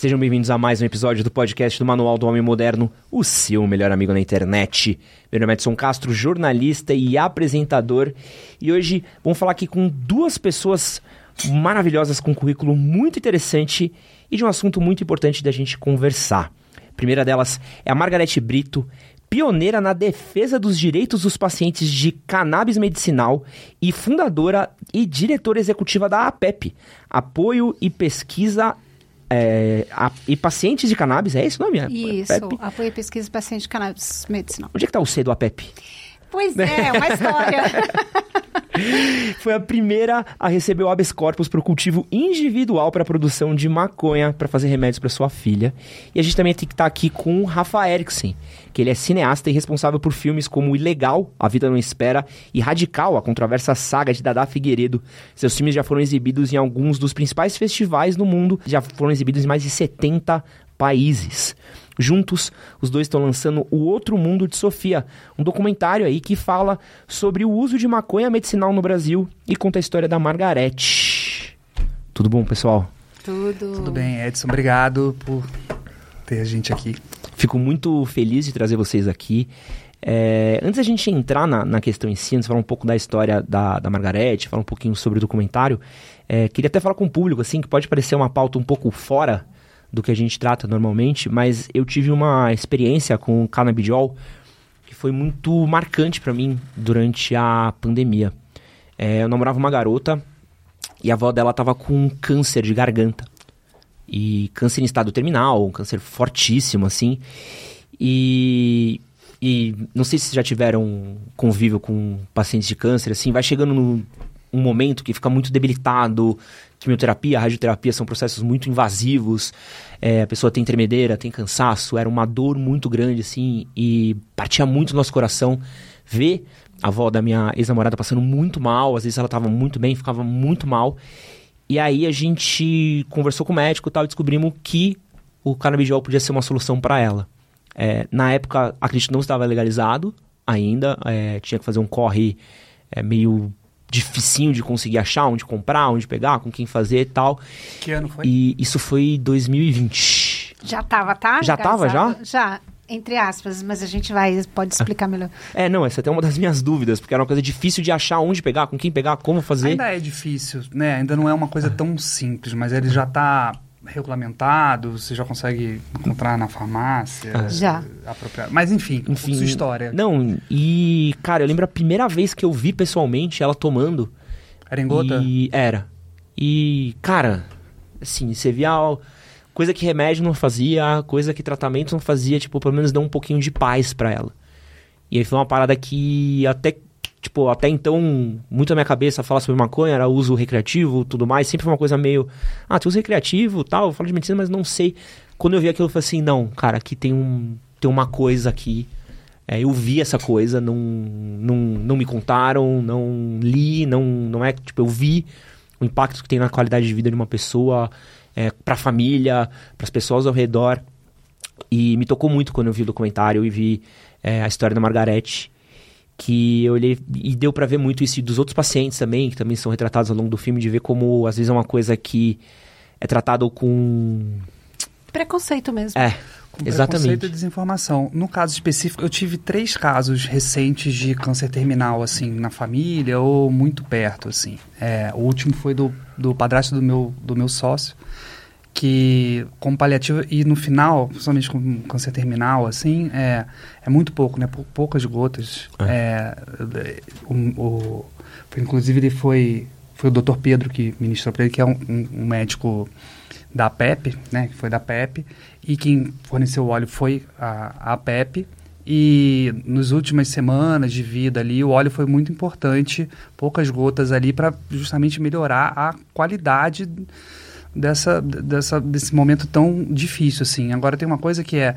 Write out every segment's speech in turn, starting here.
Sejam bem-vindos a mais um episódio do podcast do Manual do Homem Moderno, o seu melhor amigo na internet. Meu nome é Edson Castro, jornalista e apresentador, e hoje vamos falar aqui com duas pessoas maravilhosas com um currículo muito interessante e de um assunto muito importante da gente conversar. A primeira delas é a Margarete Brito, pioneira na defesa dos direitos dos pacientes de cannabis medicinal e fundadora e diretora executiva da APEP, Apoio e Pesquisa é, a, e pacientes de cannabis, é esse o nome? Isso, APEP? apoio e pesquisa de pacientes de cannabis medicinal. Onde é que está o C do APEP? Pois é, uma história. Foi a primeira a receber o habeas corpus para o cultivo individual para a produção de maconha para fazer remédios para sua filha. E a gente também tem que estar tá aqui com o Rafa Eriksen, que ele é cineasta e responsável por filmes como Ilegal, A Vida Não Espera e Radical, a controversa saga de Dada Figueiredo. Seus filmes já foram exibidos em alguns dos principais festivais no mundo, já foram exibidos em mais de 70 países. Juntos, os dois estão lançando O Outro Mundo de Sofia, um documentário aí que fala sobre o uso de maconha medicinal no Brasil e conta a história da Margarete. Tudo bom, pessoal? Tudo. Tudo bem, Edson. Obrigado por ter a gente aqui. Fico muito feliz de trazer vocês aqui. É, antes da gente entrar na, na, questão em si, antes de falar um pouco da história da, da Margarete, falar um pouquinho sobre o documentário, é, queria até falar com o público, assim, que pode parecer uma pauta um pouco fora do que a gente trata normalmente, mas eu tive uma experiência com o cannabidiol que foi muito marcante para mim durante a pandemia. É, eu namorava uma garota e a avó dela tava com câncer de garganta. E câncer em estado terminal, um câncer fortíssimo, assim. E, e não sei se já tiveram convívio com pacientes de câncer, assim, vai chegando no, um momento que fica muito debilitado, quimioterapia, radioterapia são processos muito invasivos, é, a pessoa tem tremedeira, tem cansaço, era uma dor muito grande, assim, e partia muito no nosso coração ver a avó da minha ex-namorada passando muito mal, às vezes ela estava muito bem, ficava muito mal, e aí a gente conversou com o médico e tal, e descobrimos que o canabidiol podia ser uma solução para ela. É, na época, acredito que não estava legalizado ainda, é, tinha que fazer um corre é, meio dificinho de conseguir achar, onde comprar, onde pegar, com quem fazer e tal. Que ano foi? E isso foi 2020. Já tava, tá? Já tava, já? Já entre aspas, mas a gente vai, pode explicar melhor. É, não, essa é até uma das minhas dúvidas, porque era uma coisa difícil de achar onde pegar, com quem pegar, como fazer. Ainda é difícil, né? Ainda não é uma coisa tão simples, mas ele já está regulamentado, você já consegue encontrar na farmácia. Ah. Já. Apropriado. Mas enfim, enfim, sua história. Não, e, cara, eu lembro a primeira vez que eu vi pessoalmente ela tomando. Era em gota? E era. E, cara, assim, você via coisa que remédio não fazia, coisa que tratamento não fazia, tipo, pelo menos deu um pouquinho de paz para ela. E aí foi uma parada que até tipo, até então, muito na minha cabeça falar sobre maconha era uso recreativo tudo mais. Sempre foi uma coisa meio, ah, tem uso recreativo tal, falo de medicina, mas não sei. Quando eu vi aquilo, eu falei assim, não, cara, aqui tem, um, tem uma coisa aqui. É, eu vi essa coisa, não, não, não me contaram, não li, não, não é, tipo, eu vi o impacto que tem na qualidade de vida de uma pessoa, é, pra família, para as pessoas ao redor. E me tocou muito quando eu vi o documentário e vi é, a história da Margarete que eu olhei e deu para ver muito isso dos outros pacientes também, que também são retratados ao longo do filme, de ver como às vezes é uma coisa que é tratado com preconceito mesmo. É. Com Exatamente. Preconceito e desinformação. No caso específico, eu tive três casos recentes de câncer terminal, assim, na família ou muito perto, assim. É, o último foi do, do padrasto do meu, do meu sócio, que como paliativo e no final, principalmente com câncer terminal, assim, é, é muito pouco, né? Poucas gotas. É. É, o, o, inclusive ele foi foi o Dr. Pedro que ministrou para ele, que é um, um, um, médico da PEP, né? Que foi da PEP e quem forneceu o óleo foi a, a PEP. E nas últimas semanas de vida ali, o óleo foi muito importante, poucas gotas ali para justamente melhorar a qualidade dessa, dessa, desse momento tão difícil, assim. Agora tem uma coisa que é,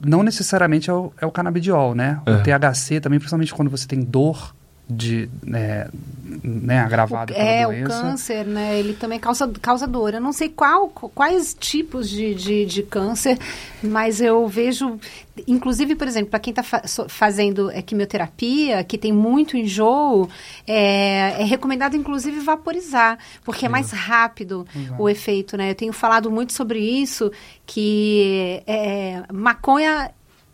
não necessariamente é o, é o canabidiol, né? O é. THC também, principalmente quando você tem dor de é, né, agravado o, pela é, doença. o câncer, né? Ele também causa, causa dor. Eu não sei qual, quais tipos de, de, de câncer, mas eu vejo, inclusive, por exemplo, para quem está fa fazendo é, quimioterapia, que tem muito enjoo, é, é recomendado, inclusive, vaporizar, porque é, é mais rápido Exato. o efeito, né? Eu tenho falado muito sobre isso, que é, maconha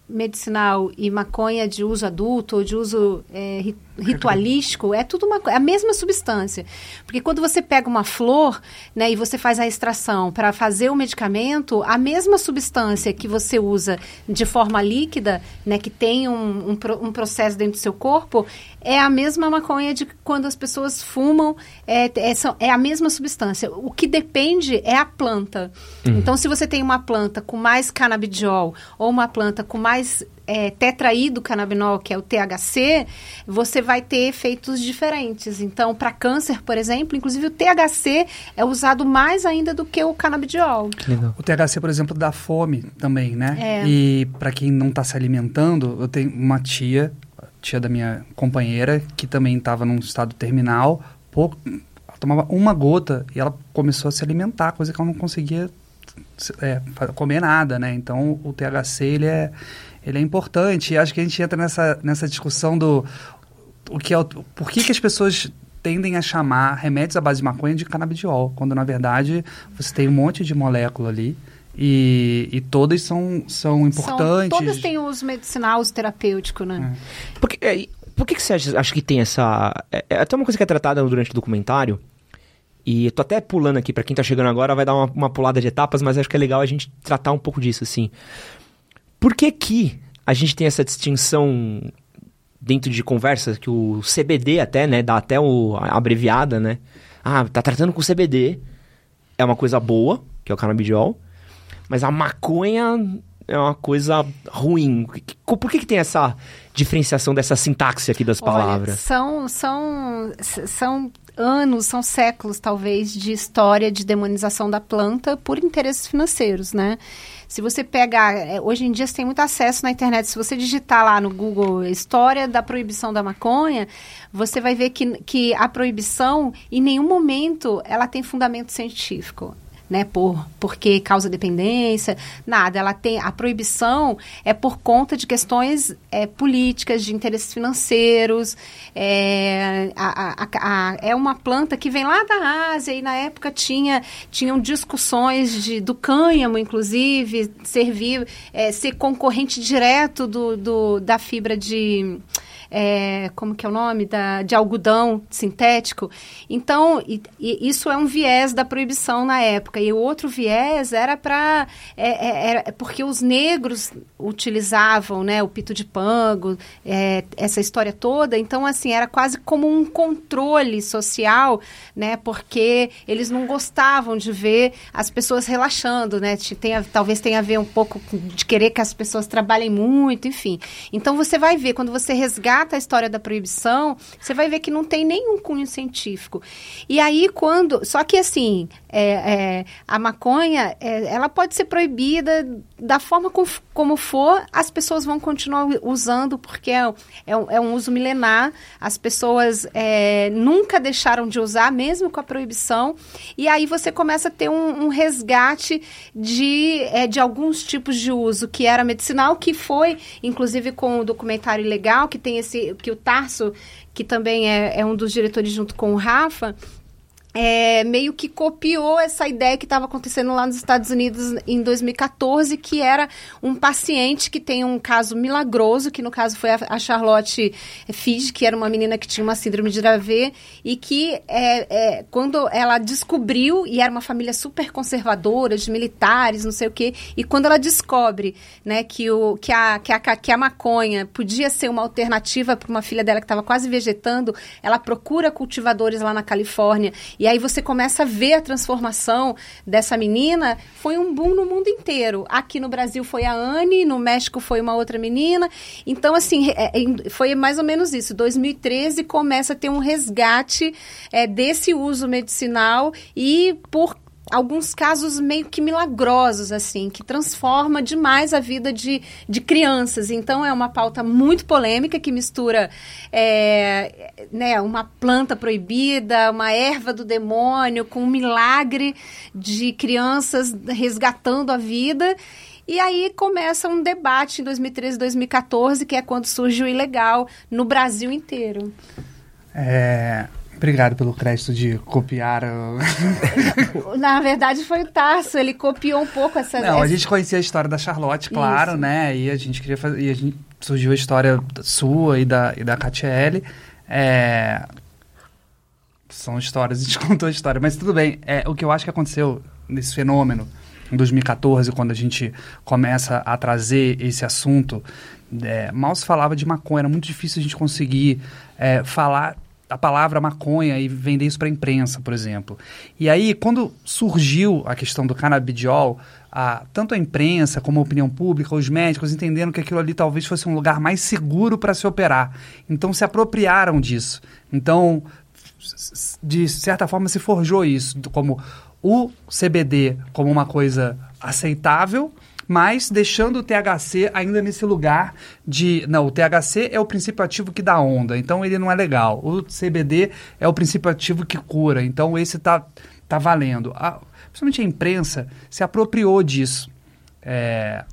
medicinal e maconha de uso adulto ou de uso é, ritualístico é tudo uma, é a mesma substância. Porque quando você pega uma flor né, e você faz a extração para fazer o medicamento, a mesma substância que você usa de forma líquida, né, que tem um, um, um processo dentro do seu corpo, é a mesma maconha de quando as pessoas fumam, é, é, é a mesma substância. O que depende é a planta. Uhum. Então, se você tem uma planta com mais canabidiol ou uma planta com mais é, tetraído canabinol, que é o THC, você vai ter efeitos diferentes. Então, para câncer, por exemplo, inclusive o THC é usado mais ainda do que o canabidiol. O THC, por exemplo, dá fome também, né? É. E para quem não está se alimentando, eu tenho uma tia, tia da minha companheira, que também estava num estado terminal, pouco, ela tomava uma gota e ela começou a se alimentar, coisa que ela não conseguia é, comer nada, né? Então, o THC, ele é ele é importante. E acho que a gente entra nessa, nessa discussão do o que é o, por que, que as pessoas tendem a chamar remédios à base de maconha de canabidiol, quando na verdade você tem um monte de molécula ali. E, e todas são, são importantes. São, todas têm uso medicinal, uso terapêutico, né? É. Por, que, é, por que, que você acha, acha que tem essa. É, é, até uma coisa que é tratada durante o documentário. E eu tô até pulando aqui, para quem tá chegando agora, vai dar uma, uma pulada de etapas, mas acho que é legal a gente tratar um pouco disso, assim. Por que que a gente tem essa distinção dentro de conversas que o CBD até, né, dá até o, a abreviada, né? Ah, tá tratando com CBD, é uma coisa boa, que é o canabidiol, mas a maconha é uma coisa ruim. Por que, que tem essa diferenciação dessa sintaxe aqui das palavras? Olha, são, são, são anos, são séculos talvez de história de demonização da planta por interesses financeiros, né? Se você pegar, é, hoje em dia você tem muito acesso na internet, se você digitar lá no Google história da proibição da maconha, você vai ver que, que a proibição, em nenhum momento, ela tem fundamento científico né, por porque causa dependência, nada. Ela tem a proibição é por conta de questões é, políticas, de interesses financeiros. É, a, a, a, é uma planta que vem lá da Ásia e na época tinha tinham discussões de, do cânhamo, inclusive, servir é, ser concorrente direto do, do da fibra de é, como que é o nome, da, de algodão sintético. Então, e, e isso é um viés da proibição na época. E o outro viés era para... É, é, porque os negros utilizavam né, o pito de pango, é, essa história toda. Então, assim, era quase como um controle social, né? Porque eles não gostavam de ver as pessoas relaxando, né? Tem, talvez tenha a ver um pouco de querer que as pessoas trabalhem muito, enfim. Então, você vai ver, quando você resgata resgata a história da proibição, você vai ver que não tem nenhum cunho científico. E aí, quando. Só que, assim, é, é, a maconha, é, ela pode ser proibida da forma com, como for, as pessoas vão continuar usando, porque é, é, um, é um uso milenar. As pessoas é, nunca deixaram de usar, mesmo com a proibição. E aí você começa a ter um, um resgate de, é, de alguns tipos de uso que era medicinal, que foi, inclusive, com o documentário legal, que tem esse. Que o Tarso, que também é, é um dos diretores junto com o Rafa é, meio que copiou essa ideia que estava acontecendo lá nos Estados Unidos em 2014, que era um paciente que tem um caso milagroso, que no caso foi a, Charlotte Fidge, que era uma menina que tinha uma síndrome de Dravet, e que é, é, quando ela descobriu, e era uma família super conservadora, de militares, não sei o quê, e quando ela descobre né, que, o, que, a, que, a, que a maconha podia ser uma alternativa para uma filha dela que estava quase vegetando, ela procura cultivadores lá na Califórnia e e aí você começa a ver a transformação dessa menina. Foi um boom no mundo inteiro. Aqui no Brasil foi a Anne, no México foi uma outra menina. Então, assim, é, é, foi mais ou menos isso. 2013 começa a ter um resgate é, desse uso medicinal e por alguns casos meio que milagrosos, assim, que transforma demais a vida de, de crianças. Então, é uma pauta muito polêmica que mistura é, né, uma planta proibida, uma erva do demônio, com um milagre de crianças resgatando a vida. E aí começa um debate em 2013, 2014, que é quando surge o ilegal no Brasil inteiro. É, Obrigado pelo crédito de copiar. Na verdade, foi o Tarso, ele copiou um pouco essa. Não, a gente conhecia a história da Charlotte, claro, Isso. né? E a gente queria fazer. E a gente surgiu a história sua e da, e da Catiele. É... São histórias, a gente contou a história, mas tudo bem. É, o que eu acho que aconteceu nesse fenômeno em 2014, quando a gente começa a trazer esse assunto, é, mal se falava de maconha, era muito difícil a gente conseguir é, falar a palavra maconha e vender isso para a imprensa, por exemplo. E aí, quando surgiu a questão do canabidiol, a, tanto a imprensa como a opinião pública, os médicos entenderam que aquilo ali talvez fosse um lugar mais seguro para se operar. Então, se apropriaram disso. Então, de certa forma, se forjou isso como o CBD como uma coisa aceitável mas deixando o THC ainda nesse lugar de. Não, o THC é o princípio ativo que dá onda, então ele não é legal. O CBD é o princípio ativo que cura, então esse tá, tá valendo. A, principalmente a imprensa se apropriou disso é,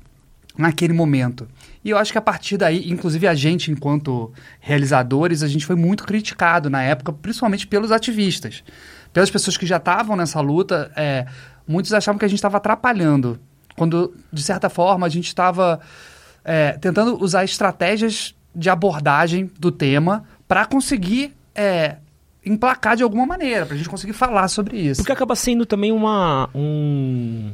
naquele momento. E eu acho que a partir daí, inclusive a gente, enquanto realizadores, a gente foi muito criticado na época, principalmente pelos ativistas. Pelas pessoas que já estavam nessa luta, é, muitos achavam que a gente estava atrapalhando quando, de certa forma, a gente estava é, tentando usar estratégias de abordagem do tema para conseguir é, emplacar de alguma maneira, para a gente conseguir falar sobre isso. Porque acaba sendo também uma. Um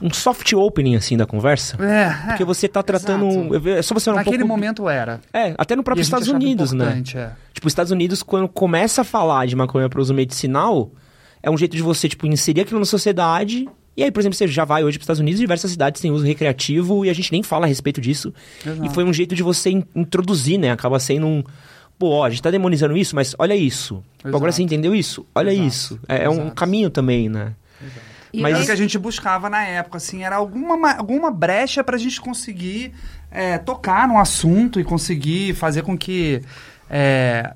um soft opening, assim, da conversa. É, é Porque você está tratando... Exato. É só você um Naquele pouco... momento era. É, até no próprio Estados Unidos, né? É. Tipo, os Estados Unidos, quando começa a falar de maconha para uso medicinal, é um jeito de você, tipo, inserir aquilo na sociedade e aí, por exemplo, você já vai hoje para os Estados Unidos, diversas cidades têm uso recreativo e a gente nem fala a respeito disso. Exato. E foi um jeito de você in introduzir, né? Acaba sendo um. Pô, ó, a gente tá demonizando isso, mas olha isso. Pô, agora você entendeu isso? Olha Exato. isso. É, é, um caminho também, né? Exato. Mas o que a gente buscava na época, assim, era alguma, alguma brecha para a gente conseguir é, tocar no assunto e conseguir fazer com que é,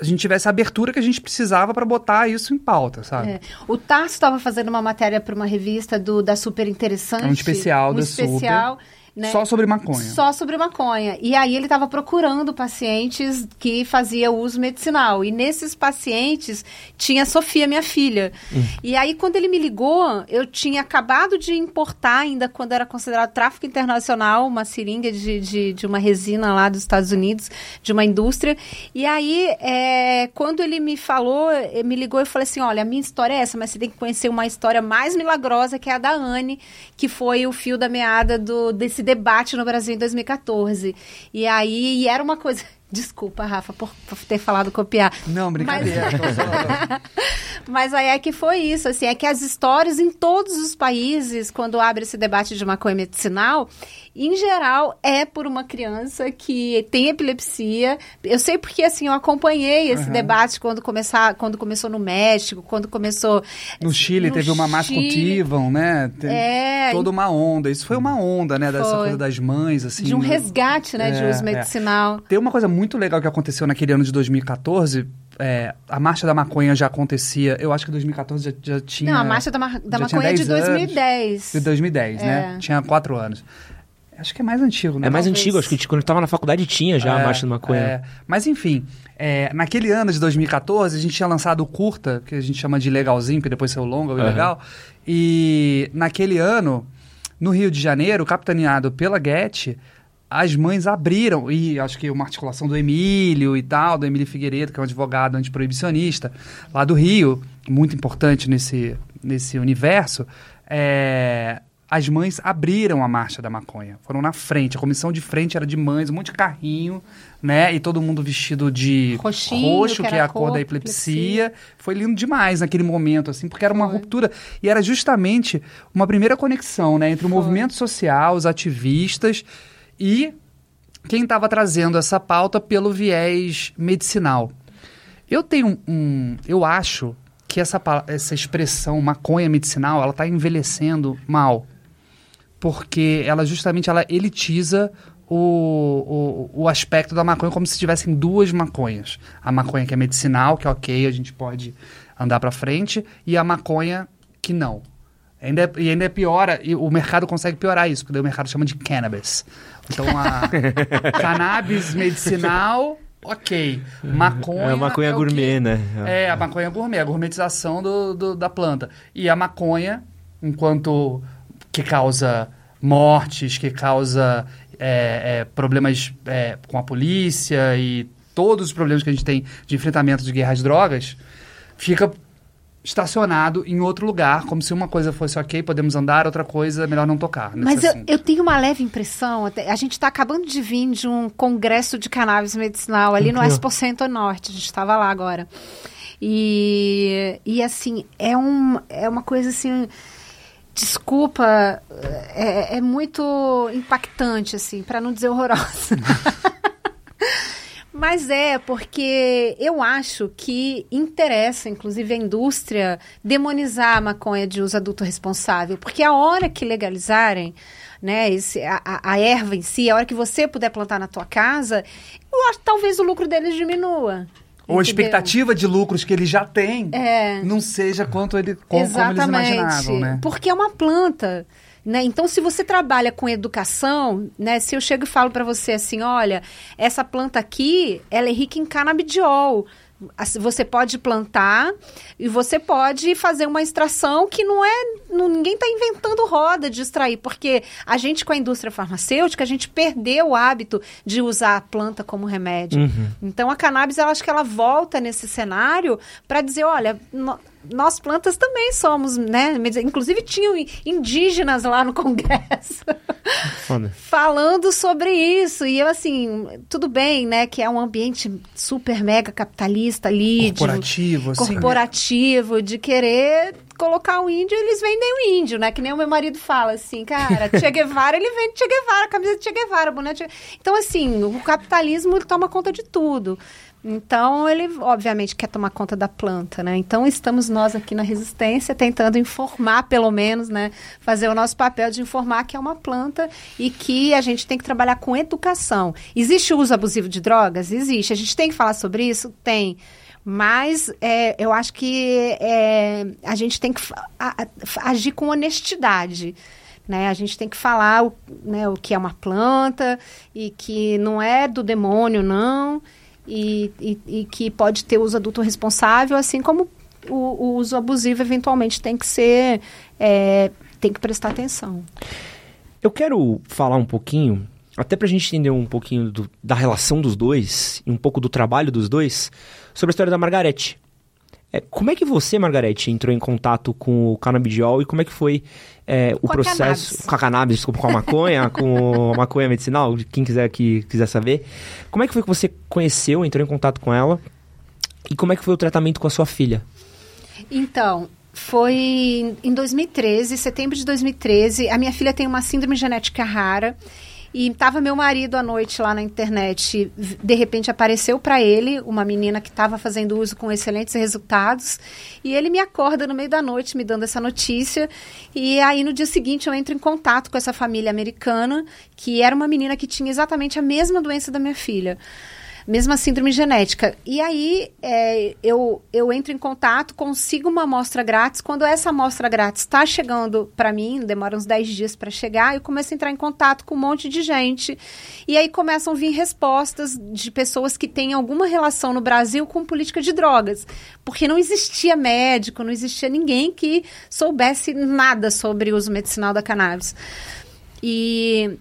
a gente tivesse a abertura que a gente precisava para botar isso em pauta, sabe? É. O Tarso estava fazendo uma matéria para uma revista do, da Super Interessante. Um especial um da especial. Super né? Só sobre maconha. Só sobre maconha. E aí ele estava procurando pacientes que faziam uso medicinal. E nesses pacientes tinha a Sofia, minha filha. Hum. E aí, quando ele me ligou, eu tinha acabado de importar, ainda quando era considerado tráfico internacional, uma seringa de, de, de uma resina lá dos Estados Unidos, de uma indústria. E aí, é, quando ele me falou, me ligou e falou assim: olha, a minha história é essa, mas você tem que conhecer uma história mais milagrosa, que é a da Anne, que foi o fio da meada do, desse esse debate no Brasil em 2014. E aí e era uma coisa. Desculpa, Rafa, por, por ter falado copiar. Não, brincadeira. Mas... Mas aí é que foi isso, assim, é que as histórias em todos os países, quando abre esse debate de maconha medicinal, em geral, é por uma criança que tem epilepsia. Eu sei porque, assim, eu acompanhei esse uhum. debate quando, começar, quando começou no México, quando começou... No Chile no teve uma Mass Cultivam, né? Tem é... Toda uma onda. Isso foi uma onda, né? Dessa foi. coisa das mães, assim. De um né? resgate, né? É, de uso é. medicinal. É. Tem uma coisa muito legal que aconteceu naquele ano de 2014, é, a Marcha da Maconha já acontecia, eu acho que 2014 já, já tinha... Não, a Marcha da, ma da Maconha é de 2010. Anos, de 2010, né? é. né? Tinha quatro anos. Acho que é mais antigo, né? É mais Talvez. antigo, acho que quando eu tava na faculdade tinha já é, a Marcha da Maconha. É. Mas enfim, é, naquele ano de 2014, a gente tinha lançado o curta, que a gente chama de legalzinho, que depois saiu longa, uhum. legal. E naquele ano, no Rio de Janeiro, capitaneado pela Get, as mães abriram, e acho que uma articulação do Emílio e tal, do Emílio Figueiredo, que é um advogado antiproibicionista, lá do Rio, muito importante nesse, nesse universo, é, as mães abriram a marcha da maconha. Foram na frente. A comissão de frente era de mães, um monte de carrinho, né? E todo mundo vestido de Roxinho, roxo, que, que é a cor, cor da epilepsia. epilepsia. Foi lindo demais naquele momento, assim, porque era uma Foi. ruptura. E era justamente uma primeira conexão, né? Entre o Foi. movimento social, os ativistas e quem estava trazendo essa pauta pelo viés medicinal. Eu tenho um. Eu acho que essa, essa expressão maconha medicinal, ela está envelhecendo mal. Porque ela justamente ela elitiza o, o, o aspecto da maconha como se tivessem duas maconhas. A maconha que é medicinal, que é ok, a gente pode andar para frente, e a maconha que não. Ainda é, e ainda é piora, e o mercado consegue piorar isso, porque o mercado chama de cannabis. Então, a cannabis medicinal, ok. Maconha. É a maconha é gourmet, né? É, a maconha gourmet, a gourmetização do, do, da planta. E a maconha, enquanto que causa mortes, que causa é, é, problemas é, com a polícia e todos os problemas que a gente tem de enfrentamento de guerra às drogas, fica estacionado em outro lugar, como se uma coisa fosse ok, podemos andar, outra coisa, melhor não tocar. Mas eu, eu, tenho uma leve impressão, a gente está acabando de vir de um congresso de cannabis medicinal ali no Expo Centro Norte, a gente estava lá agora. E, e assim, é, um, é uma coisa assim, desculpa, é, é muito impactante, assim, para não dizer horrorosa. Mas é, porque eu acho que interessa, inclusive, a indústria demonizar a maconha de uso adulto responsável. Porque a hora que legalizarem né, esse, a, a, erva em si, a hora que você puder plantar na tua casa, eu acho, talvez o lucro deles diminua. Ou a expectativa de lucros que ele já tem é. não seja quanto ele, como, como eles imaginavam, né? Porque é uma planta. Né? Então, se você trabalha com educação, né? se eu chego e falo para você assim, olha, essa planta aqui, ela é rica em canabidiol. Você pode plantar e você pode fazer uma extração que não é. Não, ninguém está inventando roda de extrair, porque a gente, com a indústria farmacêutica, a gente perdeu o hábito de usar a planta como remédio. Uhum. Então, a cannabis, eu acho que ela volta nesse cenário para dizer: olha, nós plantas também somos, né? Inclusive tinham indígenas lá no Congresso falando sobre isso. E eu, assim, tudo bem, né? Que é um ambiente super mega capitalista ali. Corporativo, de, assim. Corporativo, de querer colocar o índio, eles vendem o índio, né? Que nem o meu marido fala, assim, cara, Che Guevara, ele vende Che Guevara, camisa de Che Guevara, boné de. Então, assim, o capitalismo toma conta de tudo. Então, ele obviamente quer tomar conta da planta, né? Então, estamos nós aqui na Resistência tentando informar, pelo menos, né? Fazer o nosso papel de informar que é uma planta e que a gente tem que trabalhar com educação. Existe o uso abusivo de drogas? Existe. A gente tem que falar sobre isso? Tem. Mas é, eu acho que é, a gente tem que agir com honestidade. Né? A gente tem que falar o, né, o que é uma planta e que não é do demônio, não e, e, e que pode ter uso adulto responsável, assim como o, o uso abusivo eventualmente tem que ser, é, tem que prestar atenção. Eu quero falar um pouquinho, até para a gente entender um pouquinho do, da relação dos dois e um pouco do trabalho dos dois, sobre a história da Margarete. É, como é que você, Margarete, entrou em contato com o canabidiol e como é que foi é, o com processo... A com a cannabis, desculpa, com a maconha, com a maconha medicinal, quem quiser, que, quiser saber. Como é que foi que você conheceu, entrou em contato com ela? E como é que foi o tratamento com a sua filha? Então, foi em 2013, setembro de 2013. A minha filha tem uma síndrome genética rara e estava meu marido à noite lá na internet. De repente apareceu para ele uma menina que estava fazendo uso com excelentes resultados. E ele me acorda no meio da noite me dando essa notícia. E aí no dia seguinte eu entro em contato com essa família americana, que era uma menina que tinha exatamente a mesma doença da minha filha mesma síndrome genética. E aí é, eu, eu entro em contato, consigo uma amostra grátis. Quando essa amostra grátis está chegando para mim, demora uns 10 dias para chegar, eu começo a entrar em contato com um monte de gente. E aí começam a vir respostas de pessoas que têm alguma relação no Brasil com política de drogas. Porque não existia médico, não existia ninguém que soubesse nada sobre o uso medicinal da cannabis. E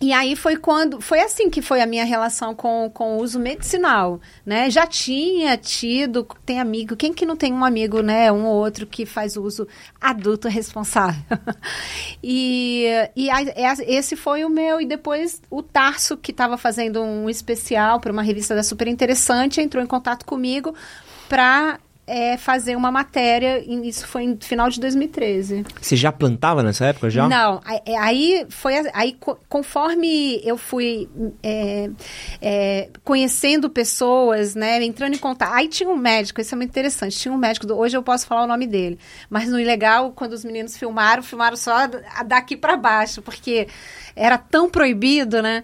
e aí foi quando foi assim que foi a minha relação com, com o uso medicinal, né? Já tinha tido, tem amigo, quem que não tem um amigo, né, um ou outro que faz uso adulto responsável. e e aí, esse foi o meu e depois o Tarso que estava fazendo um especial para uma revista da Super Interessante entrou em contato comigo para é, fazer uma matéria, isso foi no final de 2013. Você já plantava nessa época, já? Não, é, aí foi, aí conforme eu fui é, é, conhecendo pessoas, né, entrando em contato, aí tinha um médico, isso é muito interessante, tinha um médico, hoje eu posso falar o nome dele, mas no ilegal, quando os meninos filmaram, filmaram só daqui para baixo, porque era tão proibido, né,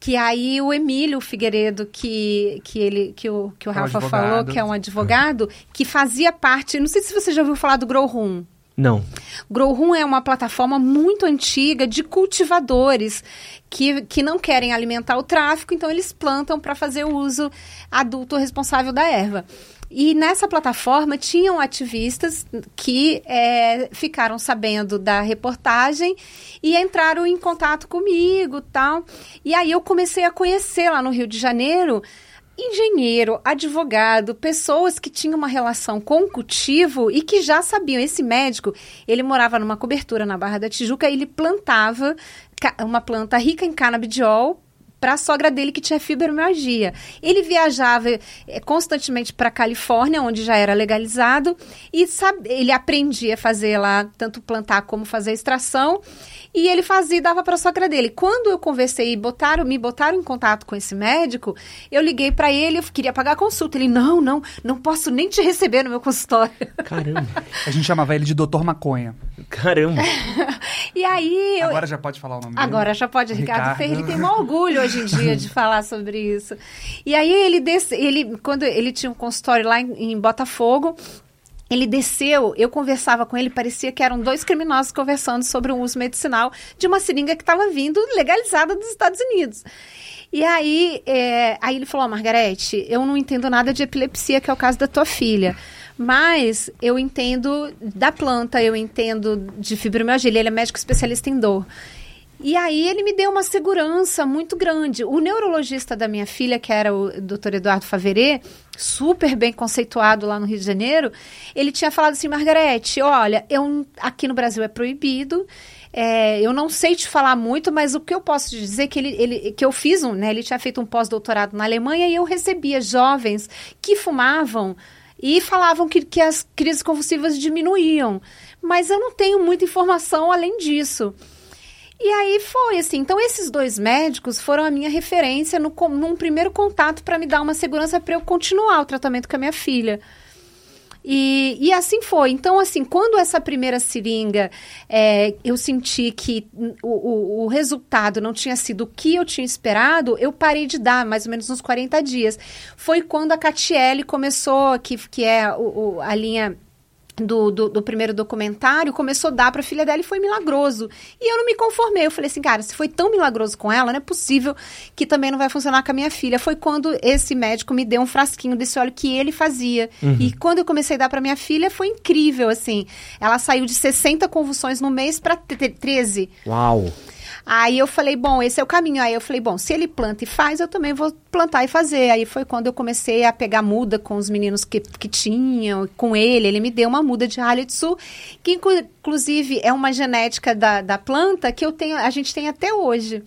que aí o Emílio Figueiredo, que, que, ele, que, o, que o é Rafa um falou, que é um advogado, que fazia parte. Não sei se você já ouviu falar do Grow Room. Não. Grow Room é uma plataforma muito antiga de cultivadores que, que não querem alimentar o tráfico, então eles plantam para fazer o uso adulto responsável da erva. E nessa plataforma tinham ativistas que é, ficaram sabendo da reportagem e entraram em contato comigo tal. E aí eu comecei a conhecer lá no Rio de Janeiro engenheiro, advogado, pessoas que tinham uma relação com o cultivo e que já sabiam. Esse médico, ele morava numa cobertura na Barra da Tijuca, ele plantava uma planta rica em canabidiol para a sogra dele que tinha fibromialgia. Ele viajava é, constantemente para a Califórnia, onde já era legalizado, e sabe, ele aprendia a fazer lá tanto plantar como fazer extração. E ele fazia e dava para a sogra dele. Quando eu conversei e botaram, me botaram em contato com esse médico, eu liguei para ele, eu queria pagar a consulta. Ele, não, não, não posso nem te receber no meu consultório. Caramba. a gente chamava ele de Doutor Maconha. Caramba. e aí... Eu... Agora já pode falar o nome dele? Agora já pode. Ricardo, Ricardo. Ele tem um orgulho hoje em dia de falar sobre isso. E aí ele, desse, ele quando ele tinha um consultório lá em, em Botafogo, ele desceu, eu conversava com ele, parecia que eram dois criminosos conversando sobre o uso medicinal de uma seringa que estava vindo legalizada dos Estados Unidos. E aí, é, aí ele falou, oh, Margarete, eu não entendo nada de epilepsia, que é o caso da tua filha. Mas eu entendo da planta, eu entendo de fibromialgia. Ele é médico especialista em dor. E aí ele me deu uma segurança muito grande. O neurologista da minha filha, que era o Dr. Eduardo Faverê, super bem conceituado lá no Rio de Janeiro, ele tinha falado assim, Margarete, olha, eu, aqui no Brasil é proibido. É, eu não sei te falar muito, mas o que eu posso te dizer é que ele, ele que eu fiz um, né? Ele tinha feito um pós-doutorado na Alemanha e eu recebia jovens que fumavam e falavam que, que as crises convulsivas diminuíam. Mas eu não tenho muita informação além disso. E aí foi assim. Então, esses dois médicos foram a minha referência no, num primeiro contato para me dar uma segurança para eu continuar o tratamento com a minha filha. E, e assim foi. Então, assim, quando essa primeira seringa é, eu senti que o, o, o, resultado não tinha sido o que eu tinha esperado, eu parei de dar, mais ou menos uns 40 dias. Foi quando a Catiele começou, que, que é o, a linha do, do, do, primeiro documentário, começou a dar para a filha dela e foi milagroso. E eu não me conformei. Eu falei assim, cara, se foi tão milagroso com ela, não é possível que também não vai funcionar com a minha filha. Foi quando esse médico me deu um frasquinho desse óleo que ele fazia. Uhum. E quando eu comecei a dar para minha filha, foi incrível, assim. Ela saiu de 60 convulsões no mês para 13. Uau! Aí eu falei, bom, esse é o caminho. Aí eu falei, bom, se ele planta e faz, eu também vou plantar e fazer. Aí foi quando eu comecei a pegar muda com os meninos que, que tinham, com ele. Ele me deu uma muda de Halitsu, que inclusive é uma genética da, da planta que eu tenho, a gente tem até hoje.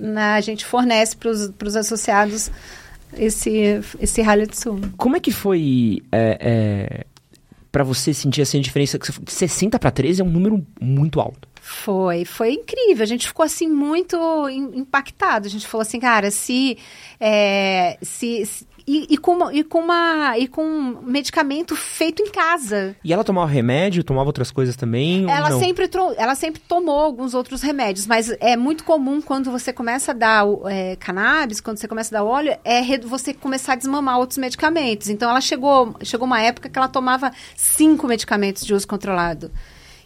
Na, a gente fornece para os associados esse, esse Halitsu. Como é que foi... É, é para você sentir assim a diferença? 60 para 13 é um número muito alto. Foi, foi incrível. A gente ficou assim muito impactado. A gente falou assim, cara, se, é, se, se e, e, com, e, com uma, e com um medicamento feito em casa. E ela tomava remédio, tomava outras coisas também? Ela sempre, ela sempre tomou alguns outros remédios, mas é muito comum quando você começa a dar é, cannabis, quando você começa a dar óleo, é você começar a desmamar outros medicamentos. Então ela chegou, chegou uma época que ela tomava cinco medicamentos de uso controlado.